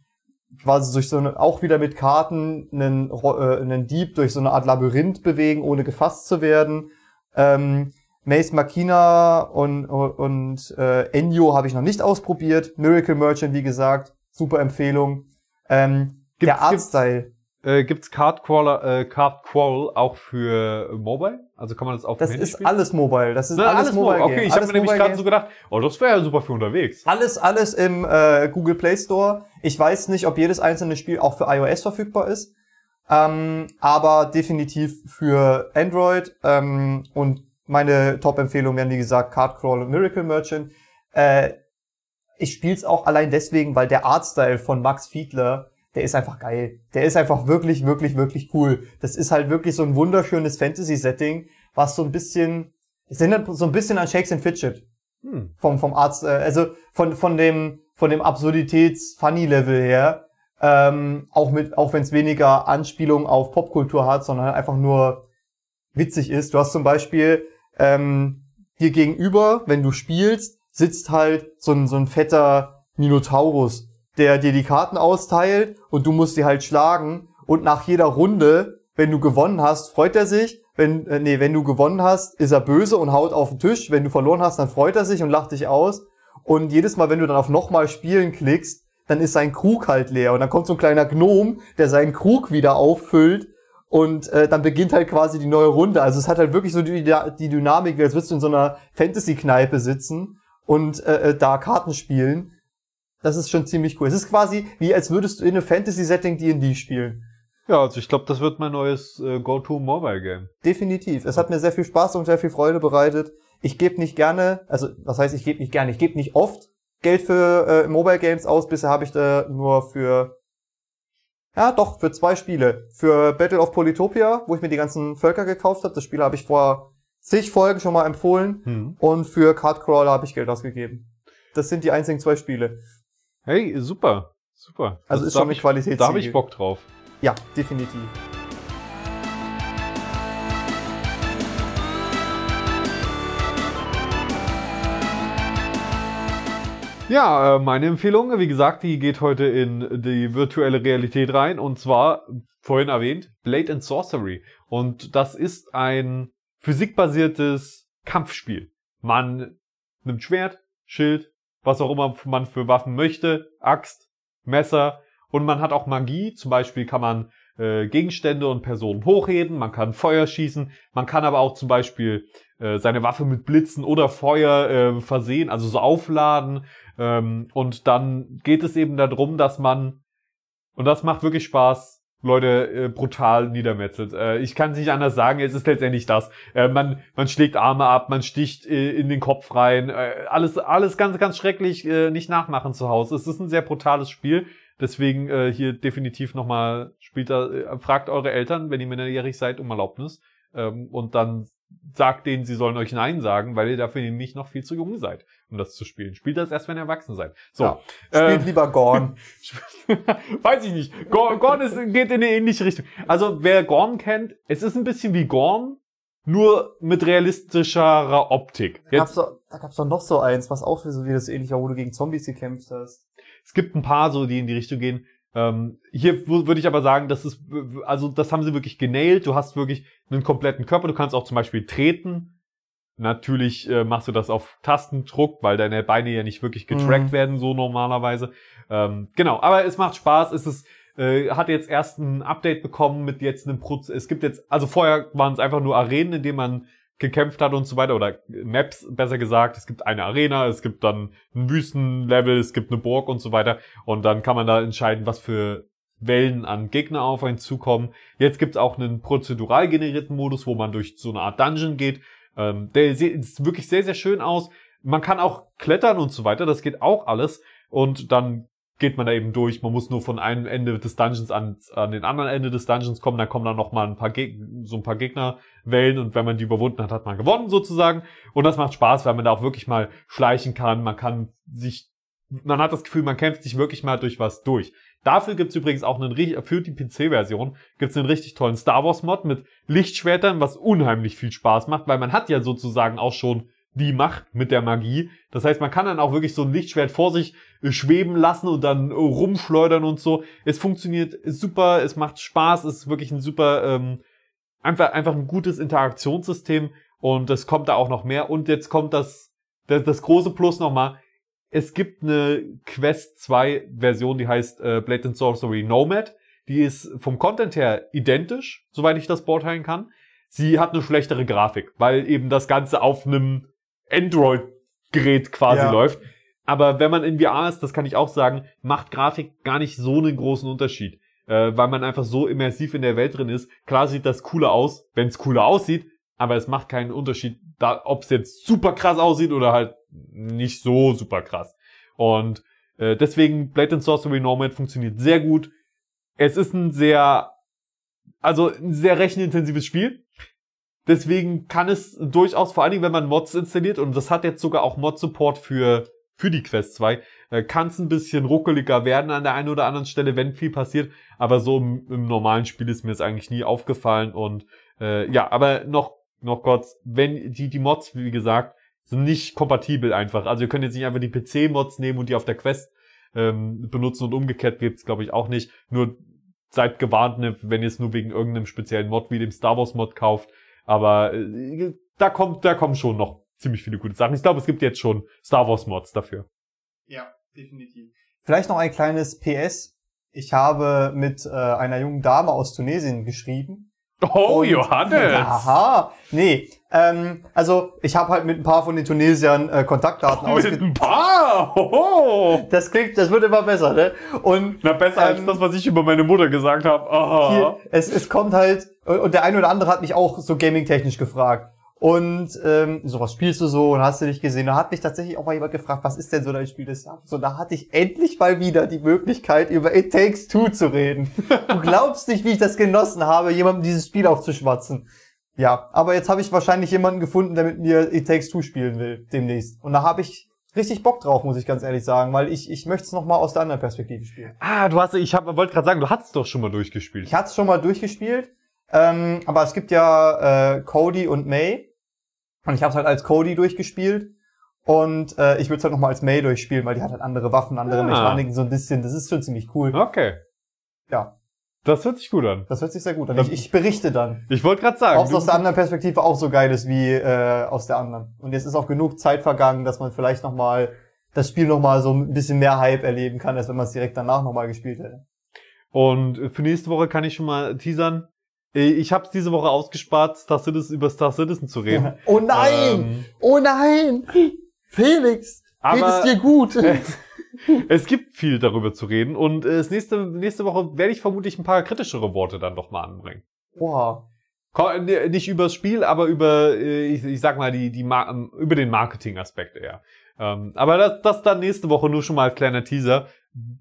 quasi durch so eine, auch wieder mit Karten einen, äh, einen Dieb durch so eine Art Labyrinth bewegen, ohne gefasst zu werden. Ähm, Mace Machina und, und äh, Enyo habe ich noch nicht ausprobiert. Miracle Merchant, wie gesagt, super Empfehlung. Ähm, Gibt's- der Artstyle, Äh, gibt's Card Crawler, äh, Card Crawl auch für äh, Mobile? Also kann man das auf das Handy ist spielen? alles Mobile. Das ist Na, alles, Mobile. Okay, ich habe Alles mir nämlich gerade so gedacht, oh, das wäre ja super für unterwegs. Alles, alles im äh, Google Play Store. Ich weiß nicht, ob jedes einzelne Spiel auch für iOS verfügbar ist. Ähm, aber definitiv für Android. Ähm, und meine Top-Empfehlungen wären, wie gesagt, Card Crawl und Miracle Merchant. Äh, ich spiele es auch allein deswegen, weil der Artstyle von Max Fiedler, der ist einfach geil. Der ist einfach wirklich, wirklich, wirklich cool. Das ist halt wirklich so ein wunderschönes Fantasy-Setting, was so ein bisschen, es erinnert so ein bisschen an Shakes and Fidget Hm. vom vom Arzt, äh, also von von dem von dem Absurditäts-Funny-Level her, ähm, auch mit auch wenn es weniger Anspielung auf Popkultur hat, sondern halt einfach nur witzig ist. Du hast zum Beispiel ähm, dir gegenüber, wenn du spielst, sitzt halt so ein so ein fetter Minotaurus, der dir die Karten austeilt und du musst die halt schlagen und nach jeder Runde, wenn du gewonnen hast, freut er sich. Wenn äh, nee, wenn du gewonnen hast, ist er böse und haut auf den Tisch. Wenn du verloren hast, dann freut er sich und lacht dich aus. Und jedes Mal, wenn du dann auf nochmal spielen klickst, dann ist sein Krug halt leer und dann kommt so ein kleiner Gnom, der seinen Krug wieder auffüllt und äh, dann beginnt halt quasi die neue Runde. Also es hat halt wirklich so die, die Dynamik, wie als würdest du in so einer Fantasy-Kneipe sitzen und äh, äh, da Karten spielen. Das ist schon ziemlich cool. Es ist quasi wie als würdest du in einem Fantasy-Setting D&D spielen. Ja, also ich glaube, das wird mein neues äh, Go-To-Mobile-Game. Definitiv. Es hat mir sehr viel Spaß und sehr viel Freude bereitet. Ich gebe nicht gerne, also was heißt, ich gebe nicht gerne, ich gebe nicht oft Geld für äh, Mobile Games aus. Bisher habe ich da nur für, ja doch, für zwei Spiele. Für Battle of Polytopia, wo ich mir die ganzen Völker gekauft habe. Das Spiel habe ich vor zig Folgen schon mal empfohlen. Hm. Und für Card Crawler habe ich Geld ausgegeben. Das sind die einzigen zwei Spiele. Hey, super. Super. Also Das- ist da schon eine Qualitätssiegel. Da habe ich Bock drauf. Ja, definitiv. Ja, äh, meine Empfehlung, wie gesagt, die geht heute in die virtuelle Realität rein und zwar, vorhin erwähnt, Blade and Sorcery. Und das ist ein physikbasiertes Kampfspiel. Man nimmt Schwert, Schild, was auch immer man für Waffen möchte, Axt, Messer und man hat auch Magie. Zum Beispiel kann man äh, Gegenstände und Personen hochheben, man kann Feuer schießen, man kann aber auch zum Beispiel äh, seine Waffe mit Blitzen oder Feuer äh, versehen, also so aufladen. Ähm, und dann geht es eben darum, dass man, und das macht wirklich Spaß, Leute äh, brutal niedermetzelt. Äh, ich kann es nicht anders sagen, es ist letztendlich das. Äh, man, man schlägt Arme ab, man sticht äh, in den Kopf rein. Äh, alles, alles ganz, ganz schrecklich, äh, nicht nachmachen zu Hause. Es ist ein sehr brutales Spiel. Deswegen äh, hier definitiv nochmal spielt da, äh, fragt eure Eltern, wenn ihr minderjährig seid, um Erlaubnis. Ähm, und dann sagt denen, sie sollen euch Nein sagen, weil ihr dafür nämlich noch viel zu jung seid, um das zu spielen. Spielt das erst, wenn ihr erwachsen seid. So. Ja. Spielt ähm, lieber Gorn. Weiß ich nicht. Gorn, Gorn ist, geht in eine ähnliche Richtung. Also, wer Gorn kennt, es ist ein bisschen wie Gorn, nur mit realistischerer Optik. Da gab's, doch, da gab's doch noch so eins, was auch so wie das ähnlich war, wo du gegen Zombies gekämpft hast. Es gibt ein paar so, die in die Richtung gehen. Ähm, hier würde ich aber sagen, das ist, also das haben sie wirklich genailt. Du hast wirklich einen kompletten Körper. Du kannst auch zum Beispiel treten. Natürlich äh, machst du das auf Tastendruck, weil deine Beine ja nicht wirklich getrackt Mhm. werden, so normalerweise. Ähm, genau, aber es macht Spaß. Es ist, äh, hat jetzt erst ein Update bekommen mit jetzt einem Proz Es gibt jetzt, also vorher waren es einfach nur Arenen, in denen man gekämpft hat und so weiter, oder Maps besser gesagt. Es gibt eine Arena, es gibt dann ein Wüstenlevel, es gibt eine Burg und so weiter. Und dann kann man da entscheiden, was für Wellen an Gegner auf einen zukommen. Jetzt gibt's auch einen prozedural generierten Modus, wo man durch so eine Art Dungeon geht. Ähm, der sieht sieht wirklich sehr, sehr schön aus. Man kann auch klettern und so weiter, das geht auch alles. Und dann geht man da eben durch. Man muss nur von einem Ende des Dungeons an, an den anderen Ende des Dungeons kommen. Dann kommen da noch mal ein paar Geg so ein paar Gegnerwellen und wenn man die überwunden hat, hat man gewonnen sozusagen. Und das macht Spaß, weil man da auch wirklich mal schleichen kann. Man kann sich, man hat das Gefühl, man kämpft sich wirklich mal durch was durch. Dafür gibt's übrigens auch einen, für die PC-Version gibt's einen richtig tollen Star Wars-Mod mit Lichtschwertern, was unheimlich viel Spaß macht, weil man hat ja sozusagen auch schon die Macht mit der Magie. Das heißt, man kann dann auch wirklich so ein Lichtschwert vor sich äh, schweben lassen und dann äh, rumschleudern und so. Es funktioniert super, es macht Spaß, es ist wirklich ein super, ähm, einfach, einfach ein gutes Interaktionssystem und es kommt da auch noch mehr. Und jetzt kommt das, das, das große Plus nochmal. Es gibt eine Quest 2 Version, die heißt äh, Blade and Sorcery Nomad. Die ist vom Content her identisch, soweit ich das beurteilen kann. Sie hat eine schlechtere Grafik, weil eben das Ganze auf einem Android-Gerät quasi Ja. läuft. Aber wenn man in VR ist, das kann ich auch sagen, macht Grafik gar nicht so einen großen Unterschied. Äh, weil man einfach so immersiv in der Welt drin ist. Klar sieht das cooler aus, wenn es cooler aussieht, aber es macht keinen Unterschied, ob es jetzt super krass aussieht oder halt nicht so super krass. Und äh, deswegen Blade and Sorcery Nomad funktioniert sehr gut. Es ist ein sehr, also ein sehr rechenintensives Spiel. Deswegen kann es durchaus, vor allen Dingen, wenn man Mods installiert, und das hat jetzt sogar auch Mod-Support für, für die Quest 2, äh, kann es ein bisschen ruckeliger werden an der einen oder anderen Stelle, wenn viel passiert. Aber so im, im normalen Spiel ist mir es eigentlich nie aufgefallen. Und äh, ja, aber noch, noch kurz, wenn die, die Mods, wie gesagt, sind nicht kompatibel einfach. Also ihr könnt jetzt nicht einfach die PC-Mods nehmen und die auf der Quest ähm, benutzen und umgekehrt gibt's glaube ich auch nicht. Nur seid gewarnt, ne, wenn ihr es nur wegen irgendeinem speziellen Mod wie dem Star Wars Mod kauft. Aber äh, da kommt, da kommen schon noch ziemlich viele gute Sachen. Ich glaube, es gibt jetzt schon Star Wars Mods dafür. Ja, definitiv. Vielleicht noch ein kleines PS. Ich habe mit äh, einer jungen Dame aus Tunesien geschrieben. Oh, Und- Aha, nee. Ähm, also ich habe halt mit ein paar von den Tunesiern äh, Kontaktdaten Mit ausge... ein paar! Hoho. Das klingt, das wird immer besser, ne? Und Na, besser als Ähm, das, was ich über meine Mutter gesagt habe. Aha. hier, es, es kommt halt, und der eine oder andere hat mich auch so gaming-technisch gefragt. Und ähm, so, was spielst du so und hast du nicht gesehen? Da hat mich tatsächlich auch mal jemand gefragt, was ist denn so dein Spiel des Jahres? So, da hatte ich endlich mal wieder die Möglichkeit, über It Takes Two zu reden. Du glaubst nicht, wie ich das genossen habe, jemandem dieses Spiel aufzuschwatzen. Ja, aber jetzt habe ich wahrscheinlich jemanden gefunden, der mit mir It Takes Two spielen will, demnächst. Und da habe ich richtig Bock drauf, muss ich ganz ehrlich sagen, weil ich, ich möchte es nochmal aus der anderen Perspektive spielen. Ah, du hast, ich hab, wollte gerade sagen, du hast doch schon mal durchgespielt. Ich hatte es schon mal durchgespielt, ähm, aber es gibt ja äh, Cody und May. Und ich habe es halt als Cody durchgespielt. Und äh, ich würde es halt nochmal als May durchspielen, weil die hat halt andere Waffen, andere Ah. Mechaniken, so ein bisschen. Das ist schon ziemlich cool. Okay. Ja, Das hört sich gut an. das hört sich sehr gut an. Ich, ich berichte dann. Ich wollte gerade sagen. Ob es aus der anderen Perspektive auch so geil ist wie äh, aus der anderen. Und jetzt ist auch genug Zeit vergangen, dass man vielleicht nochmal das Spiel nochmal so ein bisschen mehr Hype erleben kann, als wenn man es direkt danach nochmal gespielt hätte. Und für nächste Woche kann ich schon mal teasern. Äh, Ich habe es diese Woche ausgespart, Star Citizen, über Star Citizen zu reden. Oh nein! Ähm, Oh nein! Felix! Geht es dir gut? es gibt viel darüber zu reden und äh, nächste, nächste Woche werde ich vermutlich ein paar kritischere Worte dann doch mal anbringen. Boah. N- Nicht übers Spiel, aber über, äh, ich, ich sag mal, die, die Mar über den Marketing-Aspekt eher. Ähm, aber das, das dann nächste Woche nur schon mal als kleiner Teaser,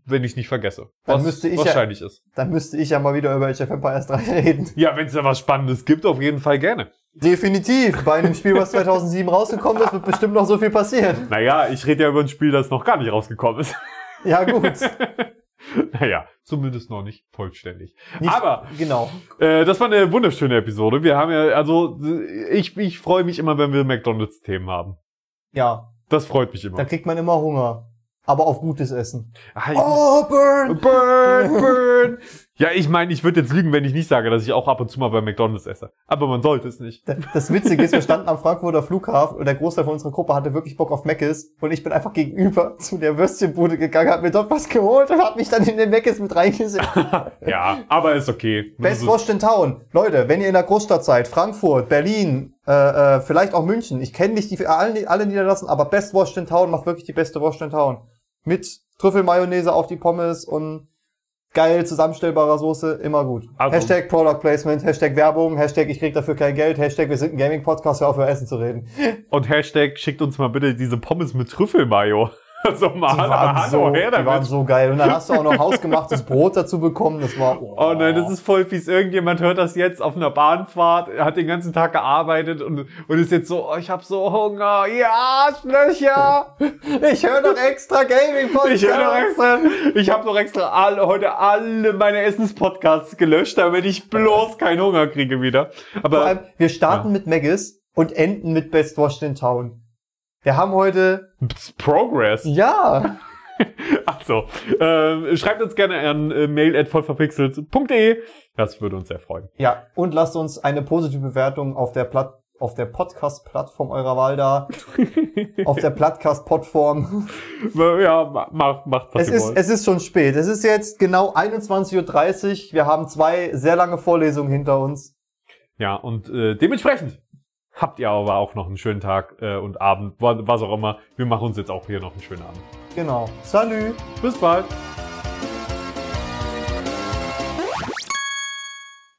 wenn ich nicht vergesse. Dann Was müsste ich ja- wahrscheinlich ist. Dann müsste ich ja mal wieder über Age of Empires 3 reden. Ja, wenn es da was Spannendes gibt, auf jeden Fall gerne. Definitiv. Bei einem Spiel, was 2007 rausgekommen ist, wird bestimmt noch so viel passieren. Naja, ich rede ja über ein Spiel, das noch gar nicht rausgekommen ist. Ja, gut. naja, zumindest noch nicht vollständig. Nicht, Aber Genau. Äh, das war eine wunderschöne Episode. Wir haben ja, also ich, ich freue mich immer, wenn wir McDonalds-Themen haben. Ja. Das freut mich immer. Da kriegt man immer Hunger. Aber auf gutes Essen. Ah, ich- Oh, Burn! Burn, burn. Ja, ich meine, ich würde jetzt lügen, wenn ich nicht sage, dass ich auch ab und zu mal bei McDonalds esse. Aber man sollte es nicht. Das Witzige ist, wir standen am Frankfurter Flughafen und der Großteil von unserer Gruppe hatte wirklich Bock auf Meckes und ich bin einfach gegenüber zu der Würstchenbude gegangen, hab mir dort was geholt und hab mich dann in den Meckes mit reingesetzt. Ja, aber ist okay. Best Wurst in Town. Leute, wenn ihr in der Großstadt seid, Frankfurt, Berlin, äh, äh, vielleicht auch München. Ich kenne nicht die alle, alle Niederlassungen, aber Best in Town macht wirklich die beste in Town. Mit Trüffelmayonnaise auf die Pommes und geil zusammenstellbarer Soße, immer gut. Also- Hashtag Product Placement, Hashtag Werbung, Hashtag ich krieg dafür kein Geld, Hashtag wir sind ein Gaming-Podcast, hör auf über Essen zu reden. Und Hashtag schickt uns mal bitte diese Pommes mit Trüffelmayo. Also mal, Die waren, hallo, so, her die waren damit. so geil. Und dann hast du auch noch hausgemachtes Brot dazu bekommen, das war... Oh nein, das ist voll fies. Irgendjemand hört das jetzt auf einer Bahnfahrt, hat den ganzen Tag gearbeitet und, und ist jetzt so, oh, ich hab so Hunger. Ja, Schlöcher. Ich höre noch extra Gaming-Podcast. Ich höre noch extra, ich habe noch extra alle, heute alle meine Essenspodcasts gelöscht, damit ich bloß keinen Hunger kriege wieder. Aber Vor allem, wir starten mit Maggis und enden mit Best Washed in Town. Wir haben heute, Progress. ja, Also, äh, schreibt uns gerne an äh, mail at vollverpixelt.de. Das würde uns sehr freuen. ja, und lasst uns eine positive Bewertung auf der Platt, auf der Podcast-Plattform eurer Wahl da, auf der Plattcast-Podform. Ja, ma- macht, macht was Es ihr ist, wollt. es ist schon spät. Es ist jetzt genau 21.30 Uhr. Wir haben zwei sehr lange Vorlesungen hinter uns. Ja, und äh, dementsprechend habt ihr aber auch noch einen schönen Tag äh, und Abend, wa- was auch immer. Wir machen uns jetzt auch hier noch einen schönen Abend. Genau. Salut! Bis bald.